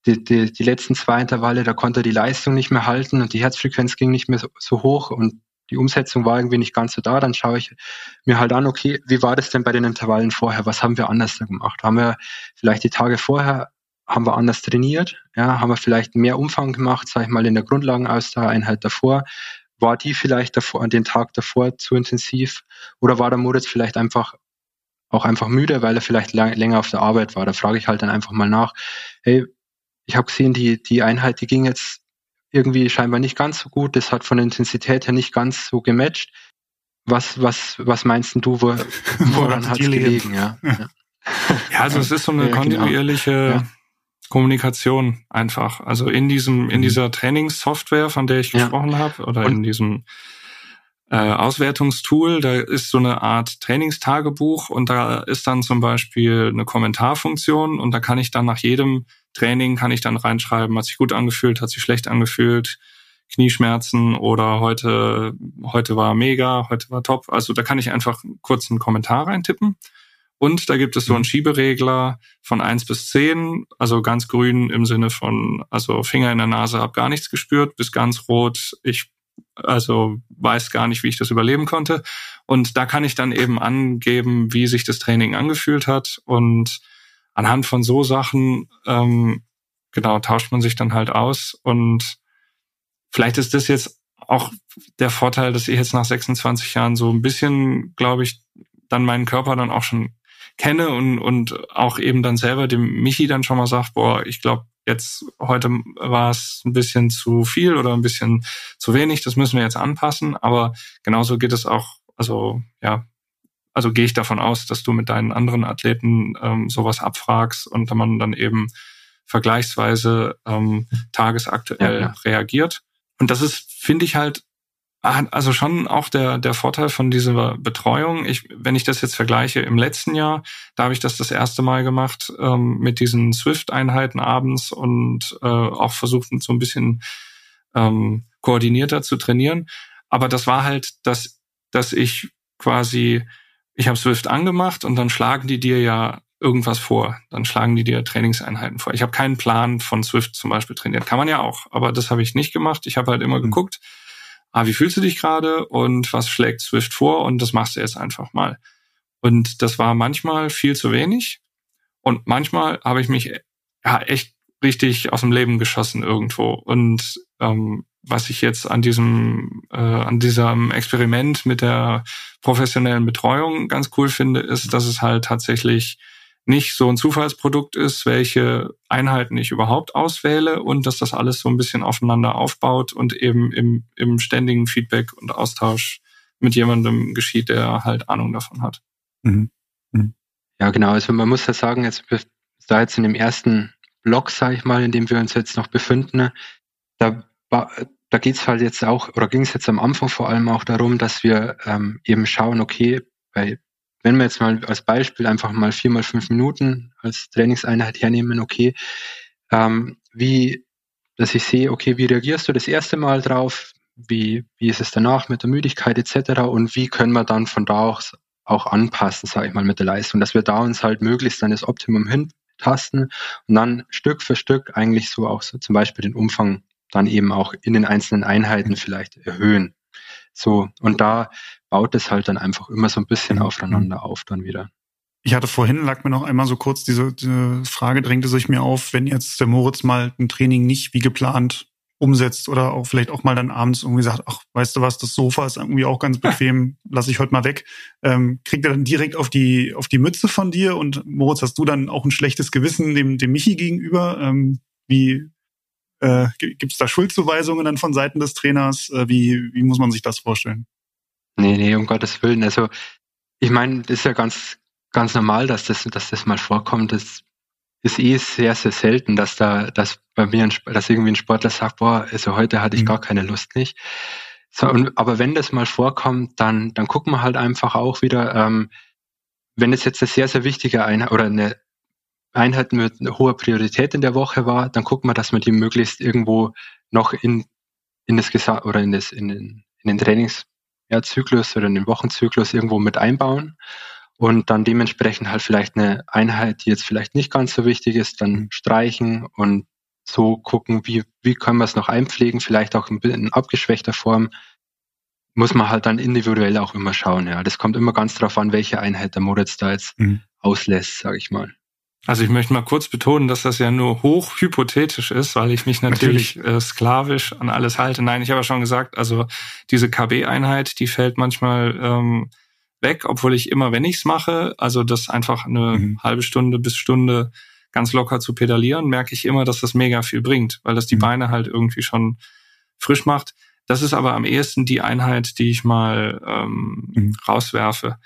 die, die, die letzten zwei Intervalle, da konnte er die Leistung nicht mehr halten und die Herzfrequenz ging nicht mehr so, so hoch und die Umsetzung war irgendwie nicht ganz so da, dann schaue ich mir halt an, okay, wie war das denn bei den Intervallen vorher? Was haben wir anders gemacht? Haben wir vielleicht die Tage vorher, haben wir anders trainiert? Ja, haben wir vielleicht mehr Umfang gemacht, sage ich mal, in der Grundlagenausdauereinheit davor? War die vielleicht davor, an den Tag davor zu intensiv? Oder war der Moritz vielleicht einfach auch einfach müde, weil er vielleicht länger auf der Arbeit war? Da frage ich halt dann einfach mal nach, hey, ich habe gesehen, die, die Einheit, die ging jetzt irgendwie scheinbar nicht ganz so gut. Das hat von der Intensität her nicht ganz so gematcht. Was, was, was meinst du, wo, *laughs* woran hat es gelegen? Ja. ja. Ja, also es ist so eine ja, genau. kontinuierliche ja. Kommunikation einfach. Also in diesem, in mhm. dieser Trainingssoftware, von der ich gesprochen habe, oder Und in diesem äh, Auswertungstool, da ist so eine Art Trainingstagebuch und da ist dann zum Beispiel eine Kommentarfunktion und da kann ich dann nach jedem Training kann ich dann reinschreiben, hat sich gut angefühlt, hat sich schlecht angefühlt, Knieschmerzen oder heute, heute war mega, heute war top. Also da kann ich einfach kurz einen Kommentar reintippen. Und da gibt es so einen mhm. Schieberegler von eins bis zehn, also ganz grün im Sinne von, also Finger in der Nase, hab gar nichts gespürt, bis ganz rot, ich also weiß gar nicht, wie ich das überleben konnte. Und da kann ich dann eben angeben, wie sich das Training angefühlt hat. Und anhand von so Sachen, ähm, genau, tauscht man sich dann halt aus. Und vielleicht ist das jetzt auch der Vorteil, dass ich jetzt nach 26 Jahren so ein bisschen, glaube ich, dann meinen Körper dann auch schon kenne und, und auch eben dann selber dem Michi dann schon mal sagt, boah, ich glaube, jetzt heute war es ein bisschen zu viel oder ein bisschen zu wenig, das müssen wir jetzt anpassen, aber genauso geht es auch, also ja, also gehe ich davon aus, dass du mit deinen anderen Athleten ähm, sowas abfragst und man dann eben vergleichsweise ähm, tagesaktuell ja, ja. reagiert. Und das ist, finde ich halt, also schon auch der, der Vorteil von dieser Betreuung. Ich, wenn ich das jetzt vergleiche im letzten Jahr, da habe ich das das erste Mal gemacht ähm, mit diesen Swift-Einheiten abends und äh, auch versucht, so ein bisschen ähm, koordinierter zu trainieren. Aber das war halt, dass, dass ich quasi, ich habe Swift angemacht und dann schlagen die dir ja irgendwas vor. Dann schlagen die dir Trainingseinheiten vor. Ich habe keinen Plan von Swift zum Beispiel trainiert. Kann man ja auch, aber das habe ich nicht gemacht. Ich habe halt immer mhm. geguckt, ah, wie fühlst du dich gerade und was schlägt Swift vor und das machst du jetzt einfach mal. Und das war manchmal viel zu wenig und manchmal habe ich mich ja echt richtig aus dem Leben geschossen irgendwo. Und ähm, was ich jetzt an diesem äh, an diesem Experiment mit der professionellen Betreuung ganz cool finde, ist, dass es halt tatsächlich nicht so ein Zufallsprodukt ist, welche Einheiten ich überhaupt auswähle und dass das alles so ein bisschen aufeinander aufbaut und eben im, im ständigen Feedback und Austausch mit jemandem geschieht, der halt Ahnung davon hat. Mhm. Mhm. Ja, genau. Also man muss ja sagen, jetzt da jetzt in dem ersten Block, sage ich mal, in dem wir uns jetzt noch befinden, da, da geht es halt jetzt auch, oder ging es jetzt am Anfang vor allem auch darum, dass wir ähm, eben schauen, okay, bei wenn wir jetzt mal als Beispiel einfach mal vier mal fünf Minuten als Trainingseinheit hernehmen, okay, ähm, wie, dass ich sehe, okay, wie reagierst du das erste Mal drauf? Wie, wie ist es danach mit der Müdigkeit etc. Und wie können wir dann von da aus auch anpassen, sage ich mal, mit der Leistung, dass wir da uns halt möglichst dann das Optimum hintasten und dann Stück für Stück eigentlich so auch so zum Beispiel den Umfang dann eben auch in den einzelnen Einheiten vielleicht erhöhen. So, und da baut es halt dann einfach immer so ein bisschen aufeinander auf dann wieder. Ich hatte vorhin, lag mir noch einmal so kurz, diese, diese Frage drängte sich mir auf, wenn jetzt der Moritz mal ein Training nicht wie geplant umsetzt oder auch vielleicht auch mal dann abends irgendwie sagt, ach, weißt du was, das Sofa ist irgendwie auch ganz *laughs* bequem, lass ich heute mal weg. Ähm, kriegt er dann direkt auf die, auf die Mütze von dir und Moritz, hast du dann auch ein schlechtes Gewissen dem, dem Michi gegenüber? Ähm, wie, äh, Gibt es da Schuldzuweisungen dann von Seiten des Trainers? Äh, wie, wie muss man sich das vorstellen? Nee, nee, um Gottes Willen. Also ich meine, das ist ja ganz, ganz normal, dass das, dass das mal vorkommt. Das ist eh sehr, sehr selten, dass da, dass bei mir, ein, dass irgendwie ein Sportler sagt, boah, also heute hatte ich mhm. gar keine Lust nicht. So, und, aber wenn das mal vorkommt, dann, dann gucken wir halt einfach auch wieder, ähm, wenn es jetzt eine sehr, sehr wichtige Einheit oder eine Einheit mit hoher Priorität in der Woche war, dann gucken wir, dass wir die möglichst irgendwo noch in, in das Gesa oder in, das, in, den, in den Trainingszyklus oder in den Wochenzyklus irgendwo mit einbauen und dann dementsprechend halt vielleicht eine Einheit, die jetzt vielleicht nicht ganz so wichtig ist, dann streichen und so gucken, wie, wie können wir es noch einpflegen, vielleicht auch in abgeschwächter Form, muss man halt dann individuell auch immer schauen. Ja, das kommt immer ganz darauf an, welche Einheit der Moritz da jetzt mhm. auslässt, sage ich mal. Also ich möchte mal kurz betonen, dass das ja nur hochhypothetisch ist, weil ich mich natürlich, natürlich. Äh, sklavisch an alles halte. Nein, ich habe ja schon gesagt, also diese KB-Einheit, die fällt manchmal ähm, weg, obwohl ich immer, wenn ich's mache, also das einfach eine mhm. halbe Stunde bis Stunde ganz locker zu pedalieren, merke ich immer, dass das mega viel bringt, weil das die mhm. Beine halt irgendwie schon frisch macht. Das ist aber am ehesten die Einheit, die ich mal ähm, mhm. rauswerfe.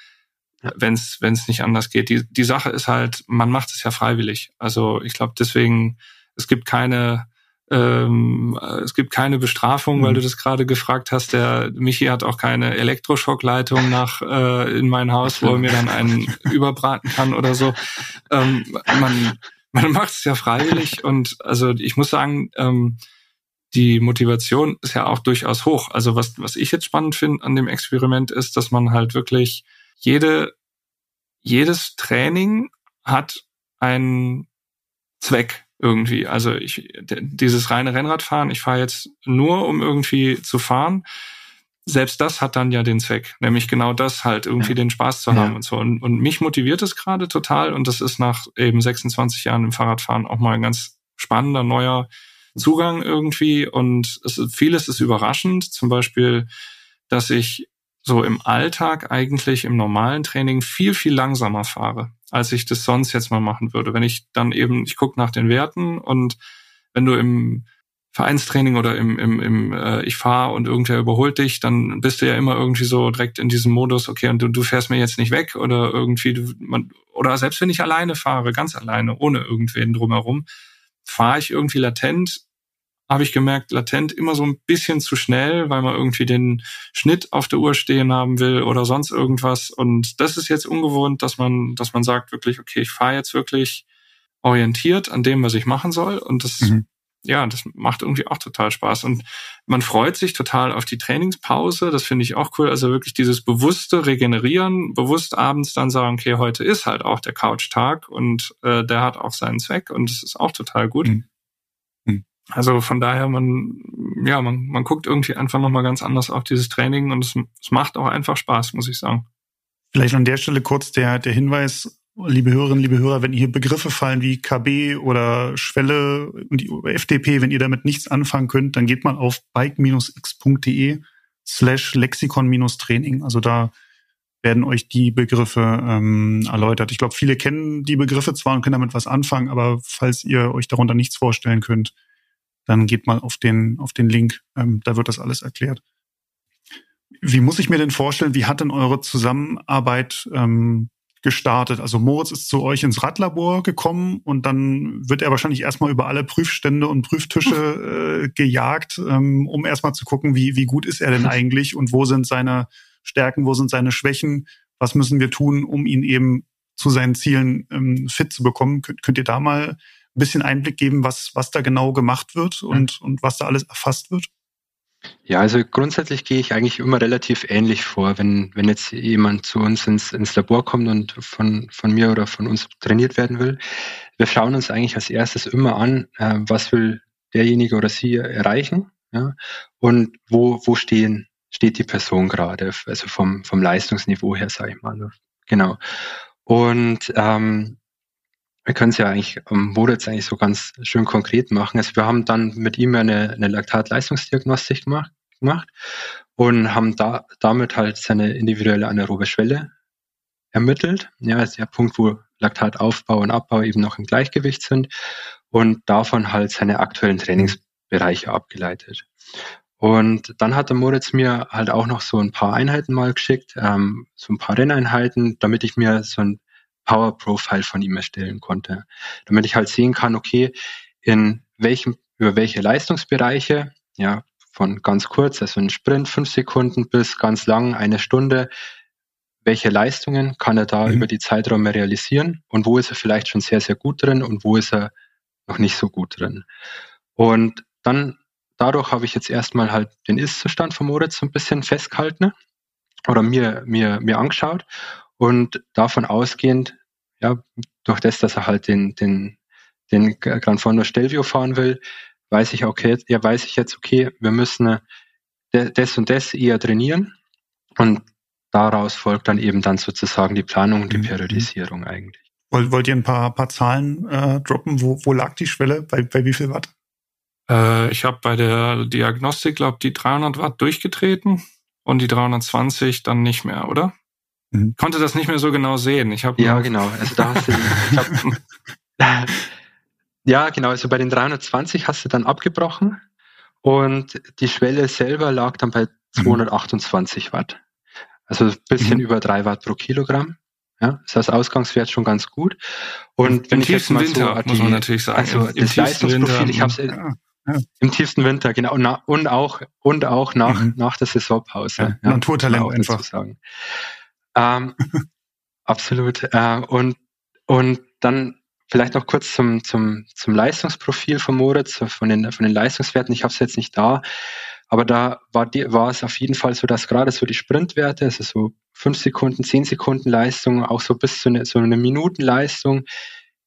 Wenn es nicht anders geht. Die, die Sache ist halt, man macht es ja freiwillig. Also ich glaube deswegen, es gibt keine ähm, es gibt keine Bestrafung, mhm. weil du das gerade gefragt hast. Der Michi hat auch keine Elektroschockleitung nach äh, in mein Haus, wo er mir dann einen *laughs* überbraten kann oder so. Ähm, man man macht es ja freiwillig und also ich muss sagen, ähm, die Motivation ist ja auch durchaus hoch. Also was was ich jetzt spannend finde an dem Experiment ist, dass man halt wirklich jede jedes Training hat einen Zweck irgendwie. Also ich dieses reine Rennradfahren, ich fahre jetzt nur, um irgendwie zu fahren. Selbst das hat dann ja den Zweck, nämlich genau das halt irgendwie ja. den Spaß zu haben ja. und so. Und, und mich motiviert es gerade total und das ist nach eben 26 Jahren im Fahrradfahren auch mal ein ganz spannender neuer Zugang irgendwie und es, vieles ist überraschend. Zum Beispiel, dass ich so im Alltag eigentlich im normalen Training viel, viel langsamer fahre, als ich das sonst jetzt mal machen würde. Wenn ich dann eben, ich gucke nach den Werten und wenn du im Vereinstraining oder im, im, im äh, ich fahre und irgendwer überholt dich, dann bist du ja immer irgendwie so direkt in diesem Modus, okay, und du, du fährst mir jetzt nicht weg oder irgendwie, du, man, oder selbst wenn ich alleine fahre, ganz alleine, ohne irgendwen drumherum, fahre ich irgendwie latent habe ich gemerkt, latent immer so ein bisschen zu schnell, weil man irgendwie den Schnitt auf der Uhr stehen haben will oder sonst irgendwas. Und das ist jetzt ungewohnt, dass man, dass man sagt wirklich, okay, ich fahre jetzt wirklich orientiert an dem, was ich machen soll. Und das, mhm. ja, das macht irgendwie auch total Spaß. Und man freut sich total auf die Trainingspause. Das finde ich auch cool. Also wirklich dieses bewusste Regenerieren, bewusst abends dann sagen, okay, heute ist halt auch der Couch-Tag und äh, der hat auch seinen Zweck und das ist auch total gut. Mhm. Also von daher, man, ja, man, man guckt irgendwie einfach nochmal ganz anders auf dieses Training und es, es macht auch einfach Spaß, muss ich sagen. Vielleicht an der Stelle kurz der, der Hinweis, liebe Hörerinnen, liebe Hörer, wenn hier Begriffe fallen wie KB oder Schwelle und die FDP, wenn ihr damit nichts anfangen könnt, dann geht mal auf bike-x.de slash lexikon-training. Also da werden euch die Begriffe ähm, erläutert. Ich glaube, viele kennen die Begriffe zwar und können damit was anfangen, aber falls ihr euch darunter nichts vorstellen könnt, dann geht mal auf den, auf den Link, ähm, da wird das alles erklärt. Wie muss ich mir denn vorstellen, wie hat denn eure Zusammenarbeit ähm, gestartet? Also Moritz ist zu euch ins Radlabor gekommen und dann wird er wahrscheinlich erstmal über alle Prüfstände und Prüftische äh, gejagt, ähm, um erstmal zu gucken, wie, wie gut ist er denn eigentlich und wo sind seine Stärken, wo sind seine Schwächen, was müssen wir tun, um ihn eben zu seinen Zielen ähm, fit zu bekommen. Könnt, könnt ihr da mal ein bisschen Einblick geben, was, was da genau gemacht wird und, und was da alles erfasst wird? Ja, also grundsätzlich gehe ich eigentlich immer relativ ähnlich vor, wenn, wenn jetzt jemand zu uns ins, ins Labor kommt und von, von mir oder von uns trainiert werden will. Wir schauen uns eigentlich als erstes immer an, äh, was will derjenige oder sie erreichen, ja, und wo, wo stehen, steht die Person gerade, also vom, vom Leistungsniveau her, sage ich mal. Genau. Und ähm, wir können es ja eigentlich am Moritz eigentlich so ganz schön konkret machen. Also wir haben dann mit ihm eine, eine Laktatleistungsdiagnostik gemacht, gemacht und haben da damit halt seine individuelle anaerobe Schwelle ermittelt. Ja, ist der Punkt, wo Laktataufbau und Abbau eben noch im Gleichgewicht sind und davon halt seine aktuellen Trainingsbereiche abgeleitet. Und dann hat der Moritz mir halt auch noch so ein paar Einheiten mal geschickt, ähm, so ein paar Renneinheiten, damit ich mir so ein Power Profile von ihm erstellen konnte, damit ich halt sehen kann, okay, in welchem, über welche Leistungsbereiche, ja, von ganz kurz, also ein Sprint, fünf Sekunden bis ganz lang, eine Stunde, welche Leistungen kann er da mhm. über die Zeiträume realisieren und wo ist er vielleicht schon sehr, sehr gut drin und wo ist er noch nicht so gut drin. Und dann dadurch habe ich jetzt erstmal halt den Ist-Zustand von Moritz so ein bisschen festgehalten oder mir, mir, mir angeschaut und davon ausgehend, ja, durch das, dass er halt den, den, den Gran Fondo Stelvio fahren will, weiß ich okay, ja weiß ich jetzt okay, wir müssen äh, das und das eher trainieren und daraus folgt dann eben dann sozusagen die Planung und die mhm. Periodisierung eigentlich. Wollt, wollt ihr ein paar, paar Zahlen äh, droppen? Wo, wo lag die Schwelle? Bei, bei wie viel Watt? Äh, ich habe bei der Diagnostik, glaube die 300 Watt durchgetreten und die 320 dann nicht mehr, oder? Mhm. Konnte das nicht mehr so genau sehen. Ich habe ja genau. Also da hast du, hab, *laughs* ja genau. Also bei den 320 hast du dann abgebrochen und die Schwelle selber lag dann bei 228 mhm. Watt. Also ein bisschen mhm. über drei Watt pro Kilogramm. Ja, ist das Ausgangswert schon ganz gut. Und wenn Im ich jetzt mal Winter, so, die, muss man natürlich sagen. Also Im, das Leistungsprofil, ich habe es ja, ja. im tiefsten Winter, genau, und, und auch und auch nach mhm. nach der Saisonpause. Ja, Naturtalent einfach. Sagen. Ähm, absolut. Äh, und und dann vielleicht noch kurz zum zum zum Leistungsprofil von Moritz, von den von den Leistungswerten. Ich habe es jetzt nicht da. Aber da war, die, war es auf jeden Fall so, dass gerade so die Sprintwerte, also so fünf Sekunden, zehn Sekunden Leistung, auch so bis zu eine, so eine Minutenleistung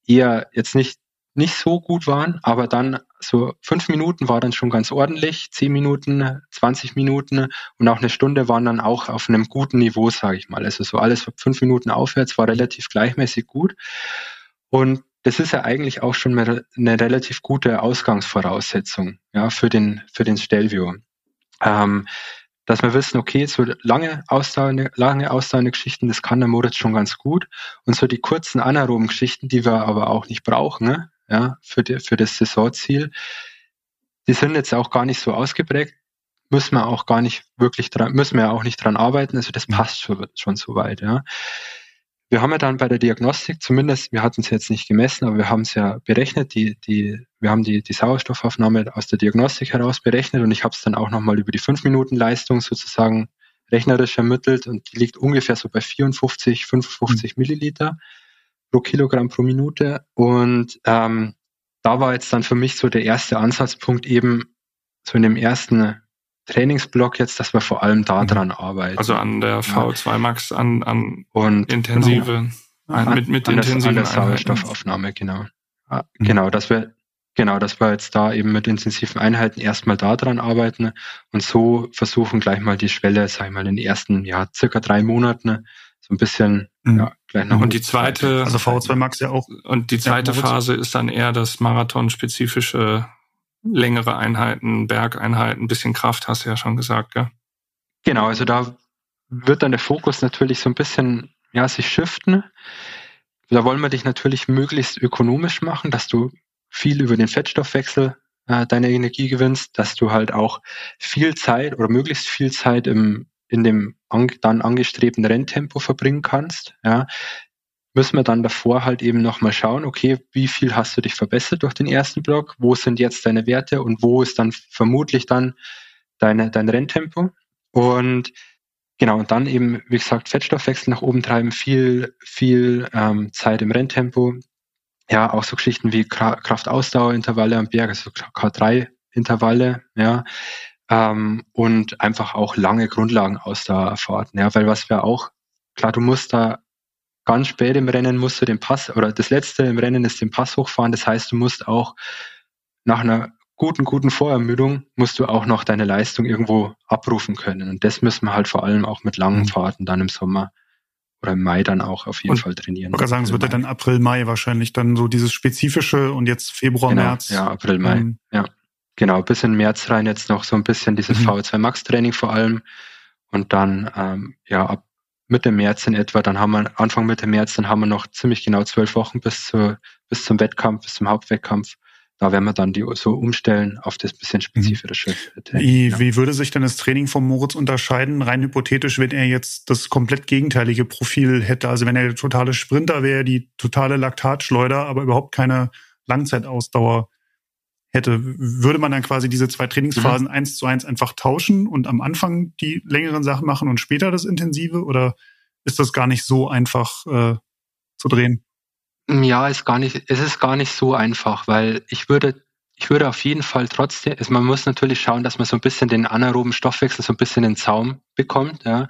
eher jetzt nicht, nicht so gut waren, aber dann so fünf Minuten war dann schon ganz ordentlich, zehn Minuten, 20 Minuten und auch eine Stunde waren dann auch auf einem guten Niveau, sage ich mal. Also so alles fünf Minuten aufwärts war relativ gleichmäßig gut. Und das ist ja eigentlich auch schon eine relativ gute Ausgangsvoraussetzung ja, für den, für den Stelvio ähm, dass wir wissen, okay, so lange ausdauernde, lange ausdauernde Geschichten, das kann der Moritz schon ganz gut. Und so die kurzen anaeroben Geschichten, die wir aber auch nicht brauchen, ne, ja, für, die, für das Saisonziel, die sind jetzt auch gar nicht so ausgeprägt, müssen wir auch gar nicht wirklich dran, müssen wir auch nicht dran arbeiten, also das passt schon, schon so weit, ja. Wir haben ja dann bei der Diagnostik, zumindest, wir hatten es jetzt nicht gemessen, aber wir haben es ja berechnet, die, die, wir haben die, die Sauerstoffaufnahme aus der Diagnostik heraus berechnet und ich habe es dann auch nochmal über die 5 Minuten Leistung sozusagen rechnerisch ermittelt und die liegt ungefähr so bei 54, 55 mhm. Milliliter pro Kilogramm pro Minute. Und ähm, da war jetzt dann für mich so der erste Ansatzpunkt eben so in dem ersten Trainingsblock jetzt, dass wir vor allem da mhm. dran arbeiten. Also an der V2 Max, an, an und intensive, genau, mit, mit an intensiven der, an der Sauerstoffaufnahme, genau. Mhm. Genau, dass wir, genau, dass wir jetzt da eben mit intensiven Einheiten erstmal da dran arbeiten und so versuchen gleich mal die Schwelle, sag ich mal, in den ersten, ja, circa drei Monaten so ein bisschen. Ja, gleich noch. Und die zweite, also V2 Max ja auch. Und die zweite ja, Phase ist dann eher das Marathon-spezifische längere Einheiten, Bergeinheiten, bisschen Kraft, hast du ja schon gesagt, gell? Genau, also da wird dann der Fokus natürlich so ein bisschen, ja, sich shiften. Da wollen wir dich natürlich möglichst ökonomisch machen, dass du viel über den Fettstoffwechsel äh, deine Energie gewinnst, dass du halt auch viel Zeit oder möglichst viel Zeit im, in dem an, dann angestrebten Renntempo verbringen kannst. Ja, müssen wir dann davor halt eben nochmal schauen, okay, wie viel hast du dich verbessert durch den ersten Block, wo sind jetzt deine Werte und wo ist dann vermutlich dann deine, dein Renntempo. Und genau, und dann eben, wie gesagt, Fettstoffwechsel nach oben treiben, viel, viel ähm, Zeit im Renntempo. Ja, auch so Geschichten wie Kraftausdauerintervalle am Berg, also K3-Intervalle, ja, ähm, und einfach auch lange Grundlagenausdauerfahrten, ja, weil was wir auch, klar, du musst da ganz spät im Rennen musst du den Pass, oder das letzte im Rennen ist den Pass hochfahren. Das heißt, du musst auch nach einer guten, guten Vorermüdung musst du auch noch deine Leistung irgendwo abrufen können. Und das müssen wir halt vor allem auch mit langen mhm. Fahrten dann im Sommer oder im Mai dann auch auf jeden und, Fall trainieren. Ich kann sagen, es wird ja dann April, Mai wahrscheinlich dann so dieses spezifische und jetzt Februar, genau, März. Ja, April, Mai. Ähm, ja. Genau, bis in März rein jetzt noch so ein bisschen dieses mhm. V2 Max Training vor allem. Und dann, ähm, ja, ab Mitte März in etwa, dann haben wir Anfang Mitte März, dann haben wir noch ziemlich genau zwölf Wochen bis, zu, bis zum Wettkampf, bis zum Hauptwettkampf. Da werden wir dann die so umstellen auf das bisschen mhm. spezifische Training. Wie, ja. wie würde sich denn das Training von Moritz unterscheiden? Rein hypothetisch, wenn er jetzt das komplett gegenteilige Profil hätte. Also wenn er der totale Sprinter wäre, die totale Laktatschleuder, aber überhaupt keine Langzeitausdauer hätte, würde man dann quasi diese zwei Trainingsphasen mhm. eins zu eins einfach tauschen und am Anfang die längeren Sachen machen und später das Intensive? Oder ist das gar nicht so einfach äh, zu drehen? Ja, ist gar nicht, es ist gar nicht so einfach, weil ich würde ich würde auf jeden Fall trotzdem, also man muss natürlich schauen, dass man so ein bisschen den anaeroben Stoffwechsel so ein bisschen in den Zaum bekommt, ja,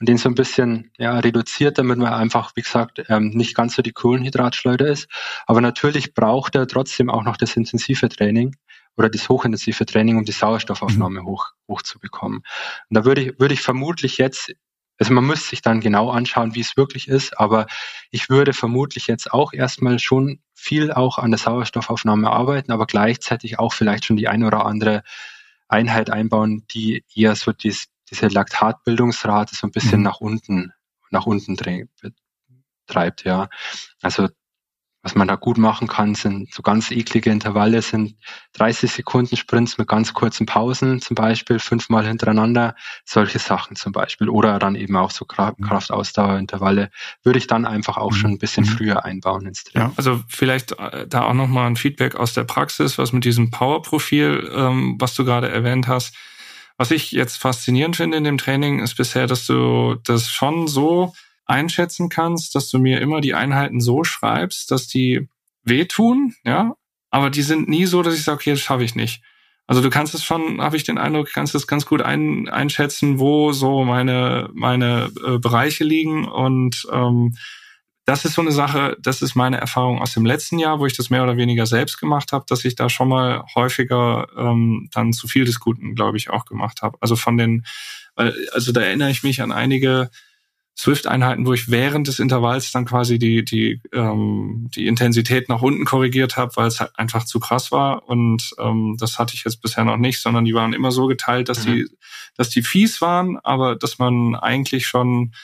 und den so ein bisschen ja, reduziert, damit man einfach, wie gesagt, ähm, nicht ganz so die Kohlenhydratschleuder ist. Aber natürlich braucht er trotzdem auch noch das intensive Training oder das hochintensive Training, um die Sauerstoffaufnahme mhm. hoch, hoch zu bekommen. Und da würde ich, würde ich vermutlich jetzt also man müsste sich dann genau anschauen, wie es wirklich ist, aber ich würde vermutlich jetzt auch erstmal schon viel auch an der Sauerstoffaufnahme arbeiten, aber gleichzeitig auch vielleicht schon die ein oder andere Einheit einbauen, die eher so dies, diese Laktatbildungsrate so ein bisschen mhm. nach unten, nach unten treibt, ja. Also was man da gut machen kann, sind so ganz eklige Intervalle, sind 30 Sekunden Sprints mit ganz kurzen Pausen, zum Beispiel fünfmal hintereinander, solche Sachen zum Beispiel. Oder dann eben auch so mhm. Kraftausdauerintervalle, würde ich dann einfach auch schon ein bisschen mhm. früher einbauen ins Training. Ja, also vielleicht äh, da auch nochmal ein Feedback aus der Praxis, was mit diesem Power-Profil, ähm, was du gerade erwähnt hast. Was ich jetzt faszinierend finde in dem Training, ist bisher, dass du das schon so einschätzen kannst, dass du mir immer die Einheiten so schreibst, dass die wehtun, ja, aber die sind nie so, dass ich sage, okay, das schaffe ich nicht. Also du kannst es schon, habe ich den Eindruck, kannst es ganz gut ein, einschätzen, wo so meine meine äh, Bereiche liegen und ähm, das ist so eine Sache, das ist meine Erfahrung aus dem letzten Jahr, wo ich das mehr oder weniger selbst gemacht habe, dass ich da schon mal häufiger ähm, dann zu viel des Guten, glaube ich, auch gemacht habe. Also von den, also da erinnere ich mich an einige Swift-Einheiten, wo ich während des Intervalls dann quasi die, die, ähm, die Intensität nach unten korrigiert habe, weil es halt einfach zu krass war. Und ähm, das hatte ich jetzt bisher noch nicht, sondern die waren immer so geteilt, dass mhm. die, dass die fies waren, aber dass man eigentlich schon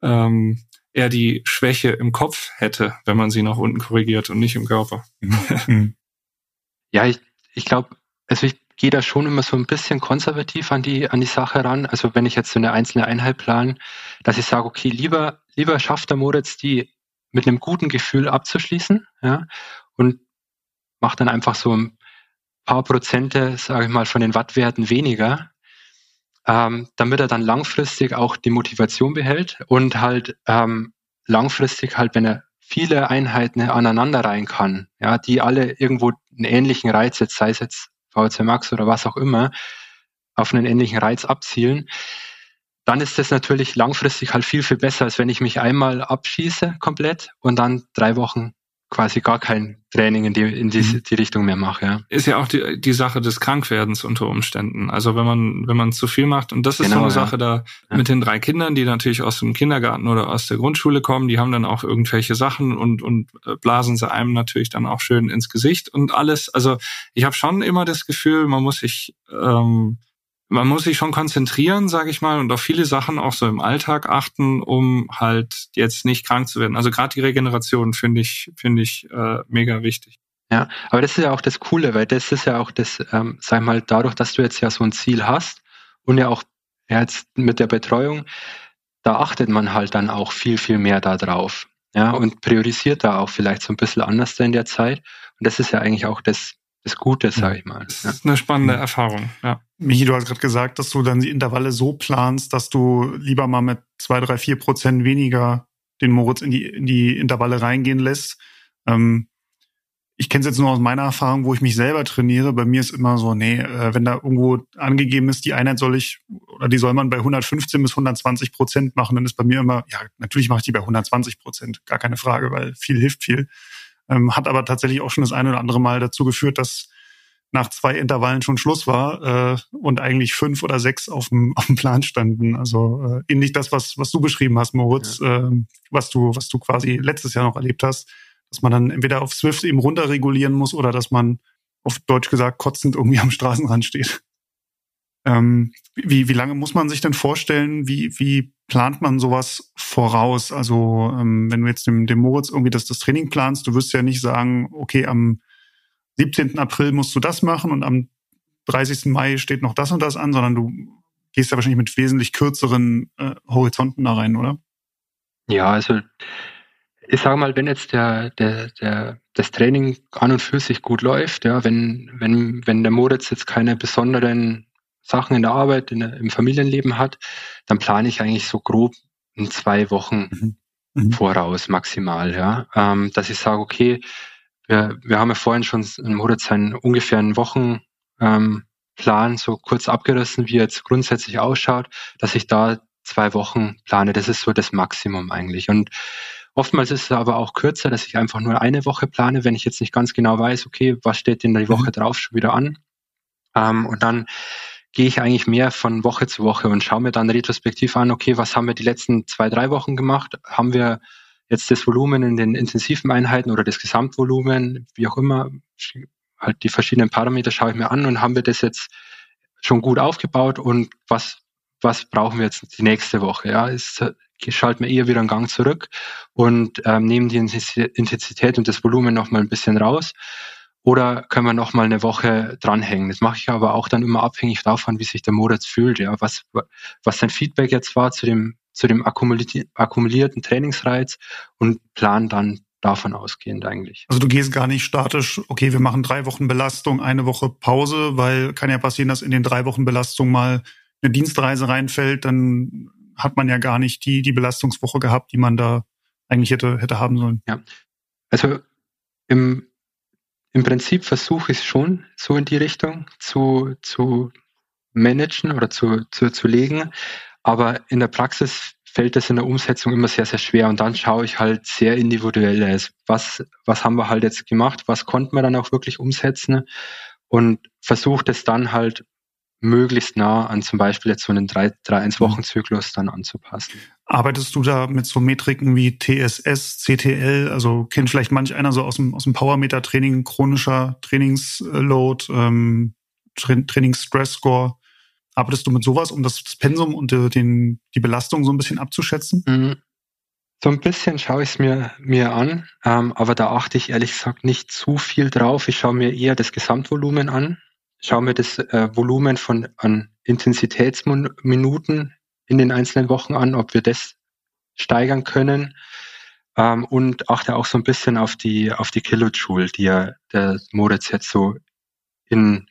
ähm, eher die Schwäche im Kopf hätte, wenn man sie nach unten korrigiert und nicht im Körper. Mhm. *laughs* ja, ich, ich glaube, also ich gehe da schon immer so ein bisschen konservativ an die, an die Sache ran. Also wenn ich jetzt so eine einzelne Einheit plane, dass ich sage, okay, lieber, lieber schafft der Moritz die mit einem guten Gefühl abzuschließen, ja, und macht dann einfach so ein paar Prozente, sage ich mal, von den Wattwerten weniger, ähm, damit er dann langfristig auch die Motivation behält und halt ähm, langfristig halt, wenn er viele Einheiten aneinander rein kann, ja, die alle irgendwo einen ähnlichen Reiz, jetzt sei es jetzt VC Max oder was auch immer, auf einen ähnlichen Reiz abzielen, dann ist das natürlich langfristig halt viel, viel besser, als wenn ich mich einmal abschieße komplett und dann drei Wochen quasi gar kein Training in die, in die, mhm. die Richtung mehr mache. Ja. Ist ja auch die, die Sache des Krankwerdens unter Umständen. Also wenn man, wenn man zu viel macht, und das ist genau, so eine ja. Sache da ja. mit den drei Kindern, die natürlich aus dem Kindergarten oder aus der Grundschule kommen, die haben dann auch irgendwelche Sachen und, und äh, blasen sie einem natürlich dann auch schön ins Gesicht und alles. Also ich habe schon immer das Gefühl, man muss sich ähm, man muss sich schon konzentrieren, sage ich mal, und auf viele Sachen auch so im Alltag achten, um halt jetzt nicht krank zu werden. Also gerade die Regeneration finde ich finde ich äh, mega wichtig. Ja, aber das ist ja auch das Coole, weil das ist ja auch das, ähm, sag mal, dadurch, dass du jetzt ja so ein Ziel hast und ja auch jetzt mit der Betreuung, da achtet man halt dann auch viel, viel mehr da drauf. Ja, und priorisiert da auch vielleicht so ein bisschen anders in der Zeit. Und das ist ja eigentlich auch das, das Gute, sage ich mal. Das ist eine spannende Erfahrung, ja. Michi, du hast gerade gesagt, dass du dann die Intervalle so planst, dass du lieber mal mit zwei, drei, vier Prozent weniger den Moritz in die, in die Intervalle reingehen lässt. Ähm, ich kenne es jetzt nur aus meiner Erfahrung, wo ich mich selber trainiere. Bei mir ist immer so, nee, äh, wenn da irgendwo angegeben ist, die Einheit soll ich oder die soll man bei 115 bis 120 Prozent machen, dann ist bei mir immer, ja, natürlich mache ich die bei 120 Prozent, gar keine Frage, weil viel hilft viel. Ähm, hat aber tatsächlich auch schon das eine oder andere Mal dazu geführt, dass nach zwei Intervallen schon Schluss war äh, und eigentlich fünf oder sechs auf dem, *laughs* auf dem Plan standen. Also äh, ähnlich das, was, was du beschrieben hast, Moritz, ja. äh, was du, was du quasi letztes Jahr noch erlebt hast, dass man dann entweder auf Swift eben runterregulieren muss oder dass man auf Deutsch gesagt kotzend irgendwie am Straßenrand steht. Ähm, wie, wie lange muss man sich denn vorstellen, wie, wie plant man sowas voraus? Also ähm, wenn du jetzt dem, dem Moritz irgendwie das, das Training planst, du wirst ja nicht sagen, okay, am 17. April musst du das machen und am 30. Mai steht noch das und das an, sondern du gehst ja wahrscheinlich mit wesentlich kürzeren äh, Horizonten da rein, oder? Ja, also ich sage mal, wenn jetzt der, der, der, das Training an und für sich gut läuft, ja, wenn, wenn, wenn der Moritz jetzt keine besonderen Sachen in der Arbeit, in im Familienleben hat, dann plane ich eigentlich so grob in zwei Wochen mhm. Mhm. voraus maximal, ja. Ähm, dass ich sage, okay, wir, wir haben ja vorhin schon in Moritz seinen ungefähren Wochenplan ähm, so kurz abgerissen, wie er jetzt grundsätzlich ausschaut, dass ich da zwei Wochen plane. Das ist so das Maximum eigentlich. Und oftmals ist es aber auch kürzer, dass ich einfach nur eine Woche plane, wenn ich jetzt nicht ganz genau weiß, okay, was steht denn die Woche mhm. drauf schon wieder an. Ähm, und dann gehe ich eigentlich mehr von Woche zu Woche und schaue mir dann retrospektiv an, okay, was haben wir die letzten zwei, drei Wochen gemacht? Haben wir jetzt das Volumen in den intensiven Einheiten oder das Gesamtvolumen, wie auch immer, halt die verschiedenen Parameter schaue ich mir an und haben wir das jetzt schon gut aufgebaut und was, was brauchen wir jetzt die nächste Woche? Ja, es schalten wir eher wieder einen Gang zurück und ähm, nehmen die Intensität und das Volumen nochmal ein bisschen raus. Oder können wir noch mal eine Woche dranhängen? Das mache ich aber auch dann immer abhängig davon, wie sich der Moritz fühlt, ja, was, was sein Feedback jetzt war zu dem zu dem akkumulierten Trainingsreiz und plan dann davon ausgehend eigentlich. Also du gehst gar nicht statisch, okay, wir machen drei Wochen Belastung, eine Woche Pause, weil kann ja passieren, dass in den drei Wochen Belastung mal eine Dienstreise reinfällt, dann hat man ja gar nicht die, die Belastungswoche gehabt, die man da eigentlich hätte, hätte haben sollen. Ja. Also im, im Prinzip versuche ich es schon so in die Richtung zu, zu managen oder zu, zu, zu legen. Aber in der Praxis fällt das in der Umsetzung immer sehr, sehr schwer. Und dann schaue ich halt sehr individuell, was, was haben wir halt jetzt gemacht, was konnten wir dann auch wirklich umsetzen und versuche das dann halt möglichst nah an zum Beispiel jetzt so einen 3-1-Wochen-Zyklus dann anzupassen. Arbeitest du da mit so Metriken wie TSS, CTL? Also kennt vielleicht manch einer so aus dem, aus dem Powermeter-Training, chronischer Trainingsload, ähm, Trainingsstress-Score. Arbeitest du mit sowas, um das Pensum und äh, den, die Belastung so ein bisschen abzuschätzen? Mhm. So ein bisschen schaue ich es mir, mir an, ähm, aber da achte ich ehrlich gesagt nicht zu viel drauf. Ich schaue mir eher das Gesamtvolumen an, schaue mir das äh, Volumen von an Intensitätsminuten in den einzelnen Wochen an, ob wir das steigern können ähm, und achte auch so ein bisschen auf die auf die Kilojoule, die ja der Moritz jetzt so in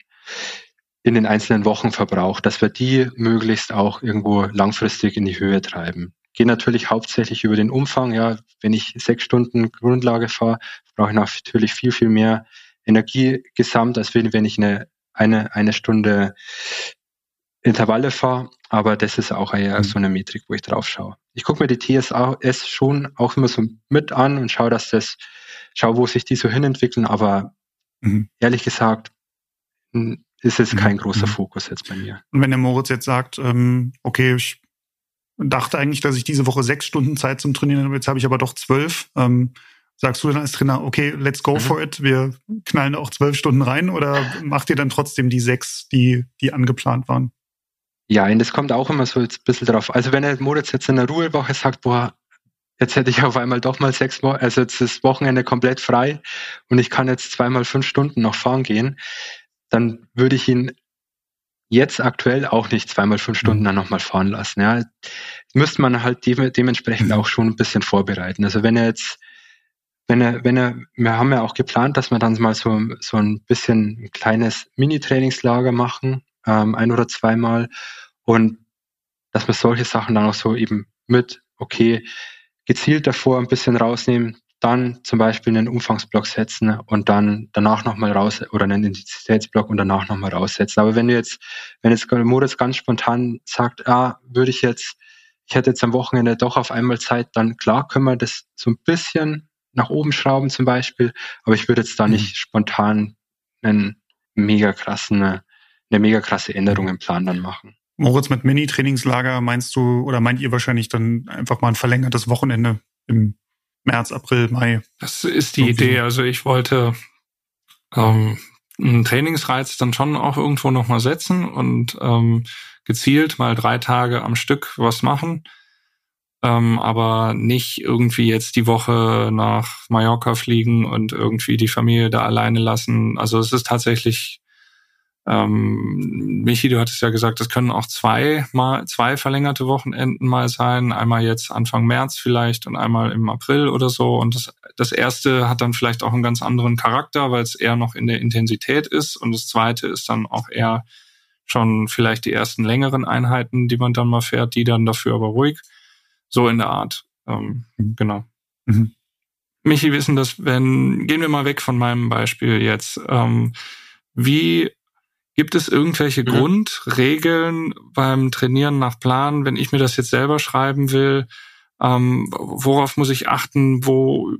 in den einzelnen Wochen verbraucht, dass wir die möglichst auch irgendwo langfristig in die Höhe treiben. Geht natürlich hauptsächlich über den Umfang. Ja, wenn ich sechs Stunden Grundlage fahre, brauche ich natürlich viel, viel mehr Energie gesamt, als wenn ich eine, eine, eine Stunde Intervalle fahre. Aber das ist auch eher mhm. so eine Metrik, wo ich drauf schaue. Ich gucke mir die TSS schon auch immer so mit an und schaue, dass das, schaue, wo sich die so hinentwickeln. Aber mhm. ehrlich gesagt, ist kein mhm. großer mhm. Fokus jetzt bei mir. Und wenn der Moritz jetzt sagt, ähm, okay, ich dachte eigentlich, dass ich diese Woche sechs Stunden Zeit zum Trainieren habe, jetzt habe ich aber doch zwölf. Ähm, sagst du dann als Trainer, okay, let's go mhm. for it, wir knallen auch zwölf Stunden rein oder macht ihr dann trotzdem die sechs, die, die angeplant waren? Ja, und das kommt auch immer so ein bisschen drauf. Also wenn der Moritz jetzt in der Ruhewoche sagt, boah, jetzt hätte ich auf einmal doch mal sechs Wochen, also jetzt ist das Wochenende komplett frei und ich kann jetzt zweimal fünf Stunden noch fahren gehen, dann würde ich ihn jetzt aktuell auch nicht zweimal fünf Stunden dann nochmal fahren lassen. Ja, müsste man halt de dementsprechend auch schon ein bisschen vorbereiten. Also wenn er jetzt, wenn er, wenn er, wir haben ja auch geplant, dass wir dann mal so, so ein bisschen ein kleines Mini-Trainingslager machen, ähm, ein oder zweimal und dass wir solche Sachen dann auch so eben mit, okay, gezielt davor ein bisschen rausnehmen, dann zum Beispiel einen Umfangsblock setzen und dann danach nochmal raus oder einen Intensitätsblock und danach nochmal raussetzen. Aber wenn du jetzt, wenn jetzt Moritz ganz spontan sagt, ah, würde ich jetzt, ich hätte jetzt am Wochenende doch auf einmal Zeit, dann klar können wir das so ein bisschen nach oben schrauben zum Beispiel, aber ich würde jetzt da mhm. nicht spontan einen mega krassen, eine mega krasse Änderung im Plan dann machen. Moritz, mit Mini-Trainingslager meinst du oder meint ihr wahrscheinlich dann einfach mal ein verlängertes Wochenende im März, April, Mai. Das ist die Irgendwie. Idee. Also ich wollte ähm, einen Trainingsreiz dann schon auch irgendwo nochmal setzen und ähm, gezielt mal drei Tage am Stück was machen. Ähm, aber nicht irgendwie jetzt die Woche nach Mallorca fliegen und irgendwie die Familie da alleine lassen. Also es ist tatsächlich ähm, Michi, du hattest ja gesagt, es können auch zwei mal zwei verlängerte Wochenenden mal sein. Einmal jetzt Anfang März vielleicht und einmal im April oder so. Und das, das erste hat dann vielleicht auch einen ganz anderen Charakter, weil es eher noch in der Intensität ist. Und das zweite ist dann auch eher schon vielleicht die ersten längeren Einheiten, die man dann mal fährt, die dann dafür aber ruhig. So in der Art. Ähm, mhm. Genau. Mhm. Michi, wissen das, wenn, gehen wir mal weg von meinem Beispiel jetzt. Ähm, wie gibt es irgendwelche mhm. Grundregeln beim Trainieren nach Plan, wenn ich mir das jetzt selber schreiben will? Ähm, worauf muss ich achten? Wo,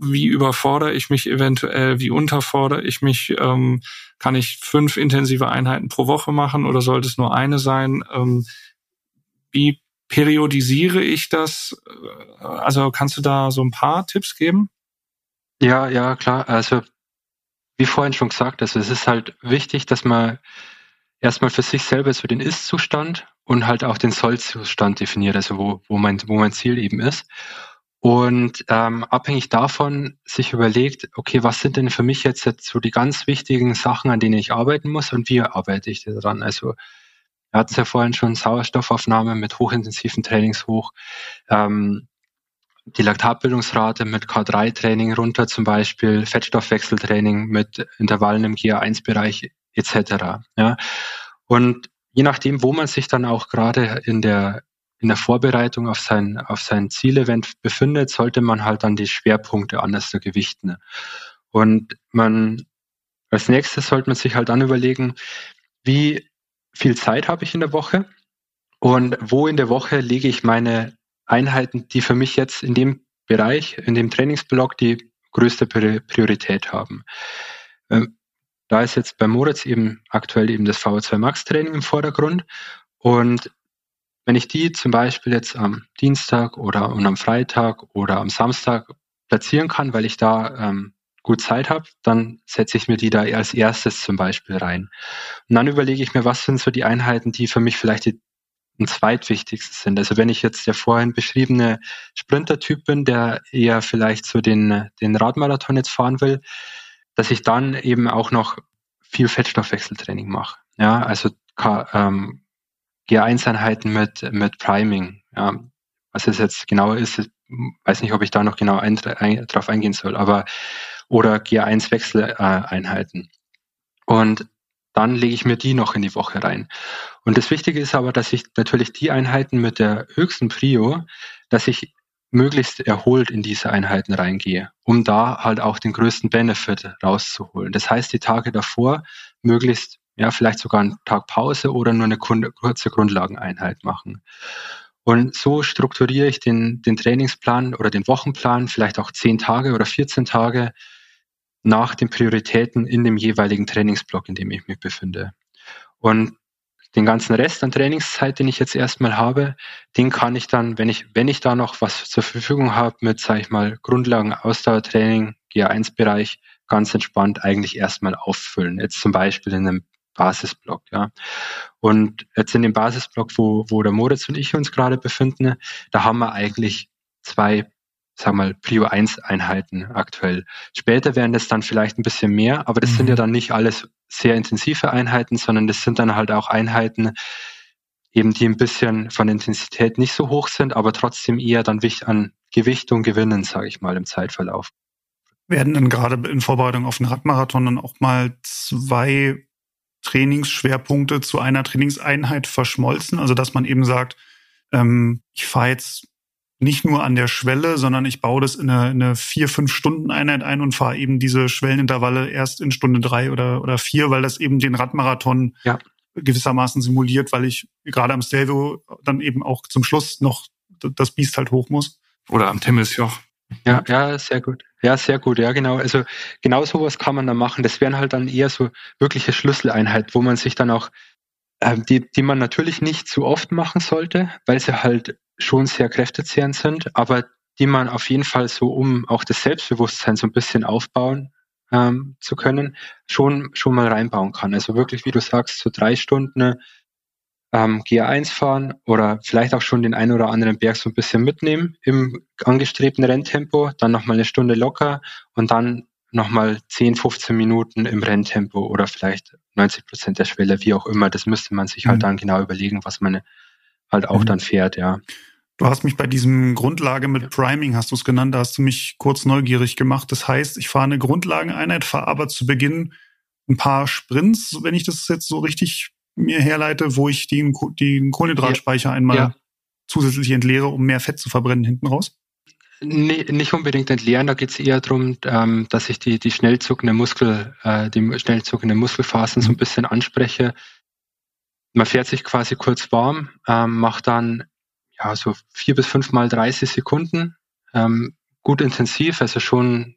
wie überfordere ich mich eventuell? Wie unterfordere ich mich? Ähm, kann ich fünf intensive Einheiten pro Woche machen oder sollte es nur eine sein? Ähm, wie periodisiere ich das? Also kannst du da so ein paar Tipps geben? Ja, ja, klar. Also wie vorhin schon gesagt, also es ist halt wichtig, dass man erstmal für sich selber so den Ist-Zustand und halt auch den Soll-Zustand definiert, also wo, wo, mein, wo mein Ziel eben ist. Und ähm, abhängig davon sich überlegt, okay, was sind denn für mich jetzt, jetzt so die ganz wichtigen Sachen, an denen ich arbeiten muss und wie arbeite ich daran? Also wir hatten es ja vorhin schon Sauerstoffaufnahme mit hochintensiven Trainings hoch, ähm, die Laktatbildungsrate mit K3-Training runter zum Beispiel, Fettstoffwechseltraining mit Intervallen im GA1-Bereich etc. Ja. Und je nachdem, wo man sich dann auch gerade in der in der Vorbereitung auf sein, auf sein Zielevent befindet, sollte man halt dann die Schwerpunkte anders gewichten. Und man, als nächstes sollte man sich halt dann überlegen, wie viel Zeit habe ich in der Woche und wo in der Woche lege ich meine Einheiten, die für mich jetzt in dem Bereich, in dem Trainingsblock die größte Priorität haben. Ähm, da ist jetzt bei Moritz eben aktuell eben das VO2 Max Training im Vordergrund und wenn ich die zum Beispiel jetzt am Dienstag oder und am Freitag oder am Samstag platzieren kann, weil ich da ähm, gut Zeit habe, dann setze ich mir die da als erstes zum Beispiel rein. Und dann überlege ich mir, was sind so die Einheiten, die für mich vielleicht die ein zweitwichtigstes sind. Also wenn ich jetzt der vorhin beschriebene Sprinter-Typ bin, der eher vielleicht so den, den Radmarathon jetzt fahren will, dass ich dann eben auch noch viel Fettstoffwechseltraining mache. Ja, also ähm, G1-Einheiten mit, mit Priming. Ja, was es jetzt genau ist, weiß nicht, ob ich da noch genau ein, ein, drauf eingehen soll, aber oder G1-Wechseleinheiten. Und dann lege ich mir die noch in die Woche rein. Und das Wichtige ist aber, dass ich natürlich die Einheiten mit der höchsten Prio, dass ich möglichst erholt in diese Einheiten reingehe, um da halt auch den größten Benefit rauszuholen. Das heißt, die Tage davor möglichst, ja, vielleicht sogar einen Tag Pause oder nur eine kurze Grundlageneinheit machen. Und so strukturiere ich den, den Trainingsplan oder den Wochenplan, vielleicht auch zehn Tage oder 14 Tage, nach den Prioritäten in dem jeweiligen Trainingsblock, in dem ich mich befinde. Und den ganzen Rest an Trainingszeit, den ich jetzt erstmal habe, den kann ich dann, wenn ich, wenn ich da noch was zur Verfügung habe mit, sage ich mal, Grundlagen, Ausdauertraining, GA1-Bereich, ganz entspannt eigentlich erstmal auffüllen. Jetzt zum Beispiel in einem Basisblock, ja. Und jetzt in dem Basisblock, wo, wo der Moritz und ich uns gerade befinden, da haben wir eigentlich zwei sag mal, Prio 1 Einheiten aktuell. Später werden das dann vielleicht ein bisschen mehr, aber das mhm. sind ja mhm. dann nicht alles sehr intensive Einheiten, sondern das sind dann halt auch Einheiten, eben die ein bisschen von Intensität nicht so hoch sind, aber trotzdem eher dann an Gewichtung gewinnen, sage ich mal, im Zeitverlauf. Werden dann gerade in Vorbereitung auf den Radmarathon dann auch mal zwei Trainingsschwerpunkte zu einer Trainingseinheit verschmolzen? Also dass man eben sagt, ähm, ich fahre jetzt nicht nur an der Schwelle, sondern ich baue das in eine, in eine vier, fünf Stunden Einheit ein und fahre eben diese Schwellenintervalle erst in Stunde drei oder, oder vier, weil das eben den Radmarathon ja. gewissermaßen simuliert, weil ich gerade am Stelvio dann eben auch zum Schluss noch das Biest halt hoch muss. Oder am Timmelsjoch. Ja, ja, sehr gut. Ja, sehr gut. Ja, genau. Also genau sowas kann man da machen. Das wären halt dann eher so wirkliche Schlüsseleinheit, wo man sich dann auch, äh, die, die man natürlich nicht zu oft machen sollte, weil sie halt schon sehr kräftezehrend sind, aber die man auf jeden Fall so, um auch das Selbstbewusstsein so ein bisschen aufbauen ähm, zu können, schon, schon mal reinbauen kann. Also wirklich, wie du sagst, so drei Stunden ähm, GA1 fahren oder vielleicht auch schon den einen oder anderen Berg so ein bisschen mitnehmen im angestrebten Renntempo, dann nochmal eine Stunde locker und dann nochmal 10, 15 Minuten im Renntempo oder vielleicht 90 Prozent der Schwelle, wie auch immer. Das müsste man sich halt mhm. dann genau überlegen, was man halt auch mhm. dann fährt, ja. Du hast mich bei diesem Grundlage mit Priming, hast du es genannt, da hast du mich kurz neugierig gemacht. Das heißt, ich fahre eine Grundlageneinheit, fahre aber zu Beginn ein paar Sprints, wenn ich das jetzt so richtig mir herleite, wo ich den, den Kohlenhydratspeicher einmal ja. zusätzlich entleere, um mehr Fett zu verbrennen hinten raus? Nee, nicht unbedingt entleeren, da geht es eher darum, ähm, dass ich die, die schnell zuckende Muskel, äh, die schnell zuckende Muskelphasen so ein mhm. bisschen anspreche. Man fährt sich quasi kurz warm, ähm, macht dann ja so vier bis fünf mal 30 Sekunden, ähm, gut intensiv, also schon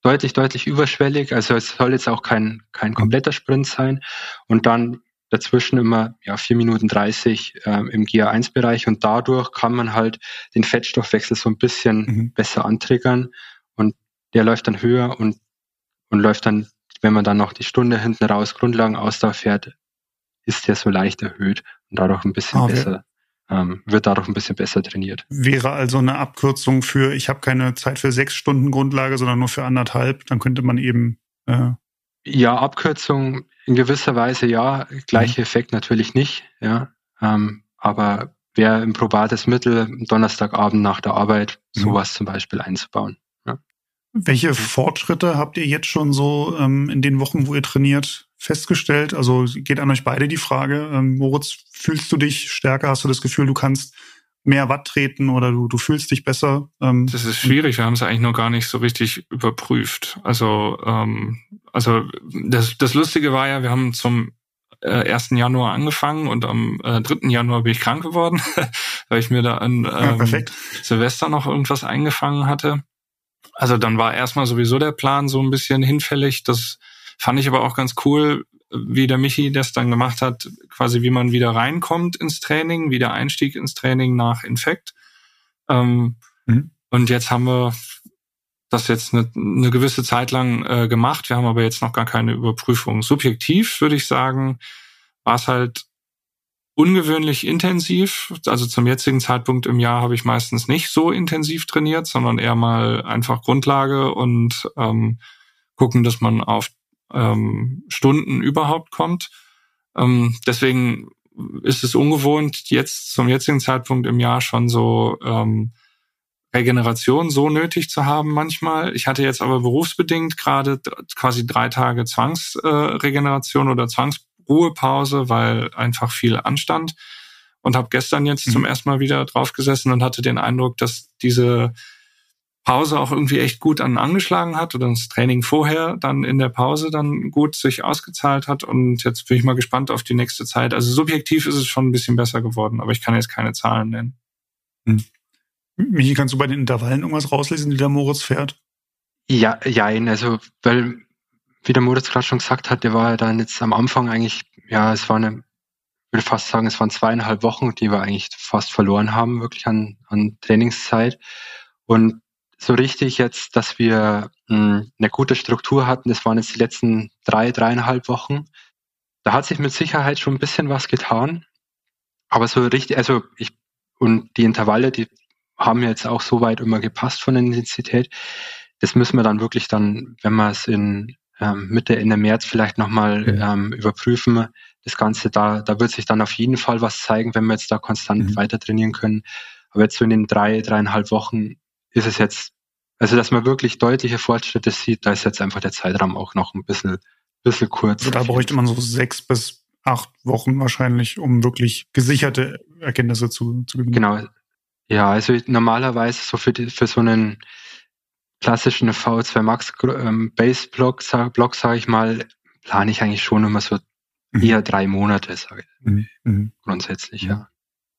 deutlich, deutlich überschwellig. Also es soll jetzt auch kein, kein kompletter Sprint sein. Und dann dazwischen immer ja, 4 Minuten 30 ähm, im GA1-Bereich und dadurch kann man halt den Fettstoffwechsel so ein bisschen mhm. besser antriggern und der läuft dann höher und, und läuft dann, wenn man dann noch die Stunde hinten raus Grundlagenausdauer fährt, ist der so leicht erhöht und dadurch ein bisschen okay. besser, ähm, wird dadurch ein bisschen besser trainiert. Wäre also eine Abkürzung für, ich habe keine Zeit für sechs Stunden Grundlage, sondern nur für anderthalb, dann könnte man eben äh, ja, Abkürzung in gewisser Weise ja, gleicher mhm. Effekt natürlich nicht, ja. Ähm, aber wäre ein probates Mittel, Donnerstagabend nach der Arbeit mhm. sowas zum Beispiel einzubauen. Ja. Welche Fortschritte habt ihr jetzt schon so ähm, in den Wochen, wo ihr trainiert, festgestellt? Also geht an euch beide die Frage, ähm, Moritz, fühlst du dich stärker? Hast du das Gefühl, du kannst mehr Watt treten oder du, du fühlst dich besser? Ähm, das ist schwierig, wir haben es eigentlich noch gar nicht so richtig überprüft. Also, ähm, also das, das Lustige war ja, wir haben zum äh, 1. Januar angefangen und am äh, 3. Januar bin ich krank geworden, *laughs* weil ich mir da an ähm, ja, Silvester noch irgendwas eingefangen hatte. Also dann war erstmal sowieso der Plan so ein bisschen hinfällig. Das fand ich aber auch ganz cool, wie der Michi das dann gemacht hat, quasi wie man wieder reinkommt ins Training, wie der Einstieg ins Training nach Infekt. Ähm, mhm. Und jetzt haben wir das jetzt eine, eine gewisse Zeit lang äh, gemacht. Wir haben aber jetzt noch gar keine Überprüfung. Subjektiv würde ich sagen, war es halt ungewöhnlich intensiv. Also zum jetzigen Zeitpunkt im Jahr habe ich meistens nicht so intensiv trainiert, sondern eher mal einfach Grundlage und ähm, gucken, dass man auf ähm, Stunden überhaupt kommt. Ähm, deswegen ist es ungewohnt, jetzt zum jetzigen Zeitpunkt im Jahr schon so ähm, Regeneration so nötig zu haben manchmal. Ich hatte jetzt aber berufsbedingt gerade quasi drei Tage Zwangsregeneration äh, oder Zwangsruhepause, weil einfach viel anstand und habe gestern jetzt mhm. zum ersten Mal wieder draufgesessen und hatte den Eindruck, dass diese Pause auch irgendwie echt gut an angeschlagen hat oder das Training vorher dann in der Pause dann gut sich ausgezahlt hat. Und jetzt bin ich mal gespannt auf die nächste Zeit. Also subjektiv ist es schon ein bisschen besser geworden, aber ich kann jetzt keine Zahlen nennen. Hm. Michi, kannst du bei den Intervallen irgendwas rauslesen, die der Moritz fährt? Ja, ja, also, weil, wie der Moritz gerade schon gesagt hat, der war ja dann jetzt am Anfang eigentlich, ja, es war eine, ich würde fast sagen, es waren zweieinhalb Wochen, die wir eigentlich fast verloren haben, wirklich an, an Trainingszeit. Und so richtig jetzt, dass wir mh, hm, eine gute Struktur hatten. Das waren jetzt die letzten drei, dreieinhalb Wochen. Da hat sich mit Sicherheit schon ein bisschen was getan. Aber so richtig, also ich, und die Intervalle, die haben jetzt auch so weit immer gepasst von der Intensität. Das müssen wir dann wirklich dann, wenn wir es in ähm, Mitte, Ende März vielleicht nochmal mhm. ähm, überprüfen. Das Ganze, da, da wird sich dann auf jeden Fall was zeigen, wenn wir jetzt da konstant mhm. weiter trainieren können. Aber jetzt so in den drei, dreieinhalb Wochen ist es jetzt, also dass man wirklich deutliche Fortschritte sieht, da ist jetzt einfach der Zeitraum auch noch ein bisschen, bisschen kurz. Also da bräuchte man so sechs bis acht Wochen wahrscheinlich, um wirklich gesicherte Erkenntnisse zu, zu gewinnen. Genau. Ja, also normalerweise so für, die, für so einen klassischen V2 Max ähm, Base Block, sag, Block sage ich mal, plane ich eigentlich schon immer so mhm. eher drei Monate, sage ich. Mhm. mhm. Grundsätzlich, ja.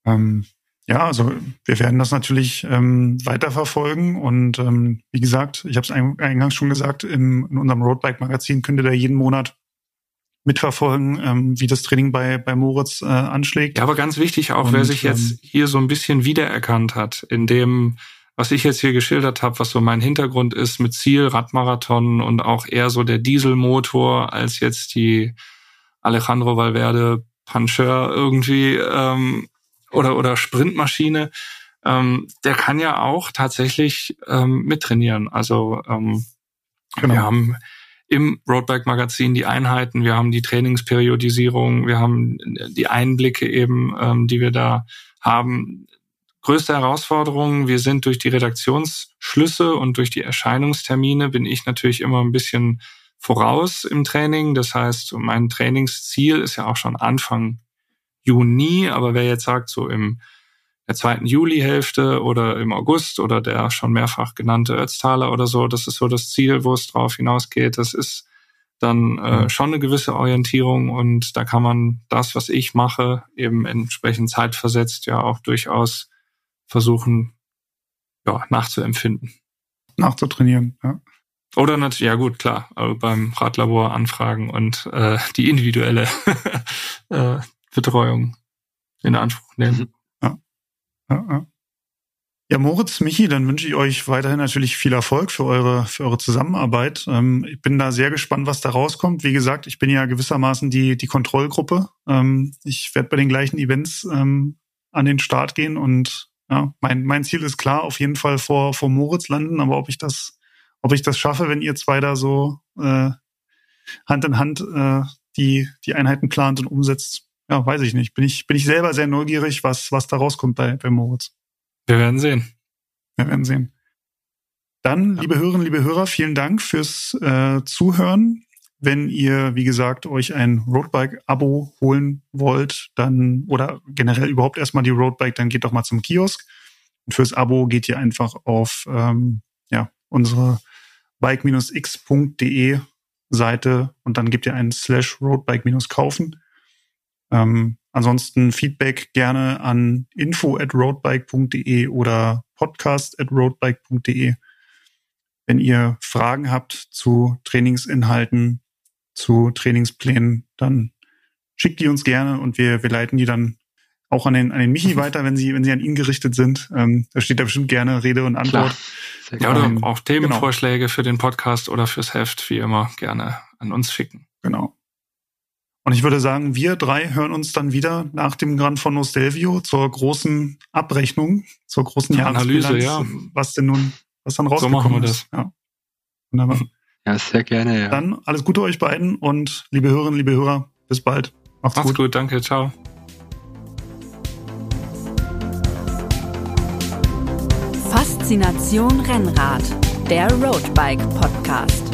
Ähm, ja, also wir werden das natürlich ähm, weiterverfolgen und ähm, wie gesagt, ich habe es eingangs schon gesagt, im, in unserem Roadbike-Magazin könnt ihr da jeden Monat mitverfolgen, ähm, wie das Training bei, bei Moritz äh, anschlägt. Ja, aber ganz wichtig auch, und, wer sich jetzt ähm, hier so ein bisschen wiedererkannt hat, in dem, was ich jetzt hier geschildert habe, was so mein Hintergrund ist mit Ziel, Radmarathon und auch eher so der Dieselmotor als jetzt die Alejandro Valverde Puncher irgendwie ähm, oder, oder Sprintmaschine, ähm, der kann ja auch tatsächlich ähm, mittrainieren. Also ähm, genau. wir haben im Roadbike-Magazin die Einheiten, wir haben die Trainingsperiodisierung, wir haben die Einblicke eben, ähm, die wir da haben. Größte Herausforderung, wir sind durch die Redaktionsschlüsse und durch die Erscheinungstermine bin ich natürlich immer ein bisschen voraus im Training. Das heißt, mein Trainingsziel ist ja auch schon Anfang Juni, aber wer jetzt sagt, so im der zweiten Julihälfte oder im August oder der schon mehrfach genannte Ötztaler oder so. Das ist so das Ziel, wo es drauf hinausgeht. Das ist dann äh, schon eine gewisse Orientierung und da kann man das, was ich mache, eben entsprechend zeitversetzt ja auch durchaus versuchen, ja, nachzuempfinden. Nachzutrainieren, ja. Oder natürlich, ja gut, klar, also beim Radlabor anfragen und äh, die individuelle *laughs* äh, Betreuung in Anspruch nehmen. Mhm. Ja, ja. Moritz, Michi, dann wünsche ich euch weiterhin natürlich viel Erfolg für eure, für eure Zusammenarbeit. Ähm, ich bin da sehr gespannt, was da rauskommt. Wie gesagt, ich bin ja gewissermaßen die, die Kontrollgruppe. Ähm, ich werde bei den gleichen Events ähm, an den Start gehen und ja, mein, mein Ziel ist klar, auf jeden Fall vor, vor Moritz landen, aber ob ich das, ob ich das schaffe, wenn ihr zwei da so äh, Hand in Hand äh, die, die Einheiten plant und umsetzt, ja, weiß ich nicht. Bin ich, bin ich selber sehr neugierig, was, was da rauskommt bei, bei Moritz. Wir werden sehen. Wir werden sehen. Dann, ja. liebe Hörerinnen, liebe Hörer, vielen Dank fürs äh, Zuhören. Wenn ihr, wie gesagt, euch ein Roadbike-Abo holen wollt, dann oder generell überhaupt erstmal die Roadbike, dann geht doch mal zum Kiosk. Und fürs Abo geht ihr einfach auf ähm, ja, unsere bike-x.de Seite und dann gebt ihr einen slash Roadbike-kaufen. Ähm, ansonsten Feedback gerne an info at roadbike.de oder podcast at roadbike.de. Wenn ihr Fragen habt zu Trainingsinhalten, zu Trainingsplänen, dann schickt die uns gerne und wir, wir leiten die dann auch an den, an den Michi *laughs* weiter, wenn sie, wenn sie an ihn gerichtet sind. Ähm, da steht da bestimmt gerne Rede und Antwort. Ja, oder ähm, auch Themenvorschläge genau. für den Podcast oder fürs Heft, wie immer, gerne an uns schicken. Genau. Und ich würde sagen, wir drei hören uns dann wieder nach dem Gran Fondo Stelvio zur großen Abrechnung, zur großen Analyse, ja. was denn nun, was dann rausgekommen so machen wir ist. Das. Ja. Wunderbar. Ja, sehr gerne, ja. Dann alles Gute euch beiden und liebe Hörerinnen, liebe Hörer, bis bald. Macht's, Macht's gut. gut, danke, ciao. Faszination Rennrad, der Roadbike Podcast.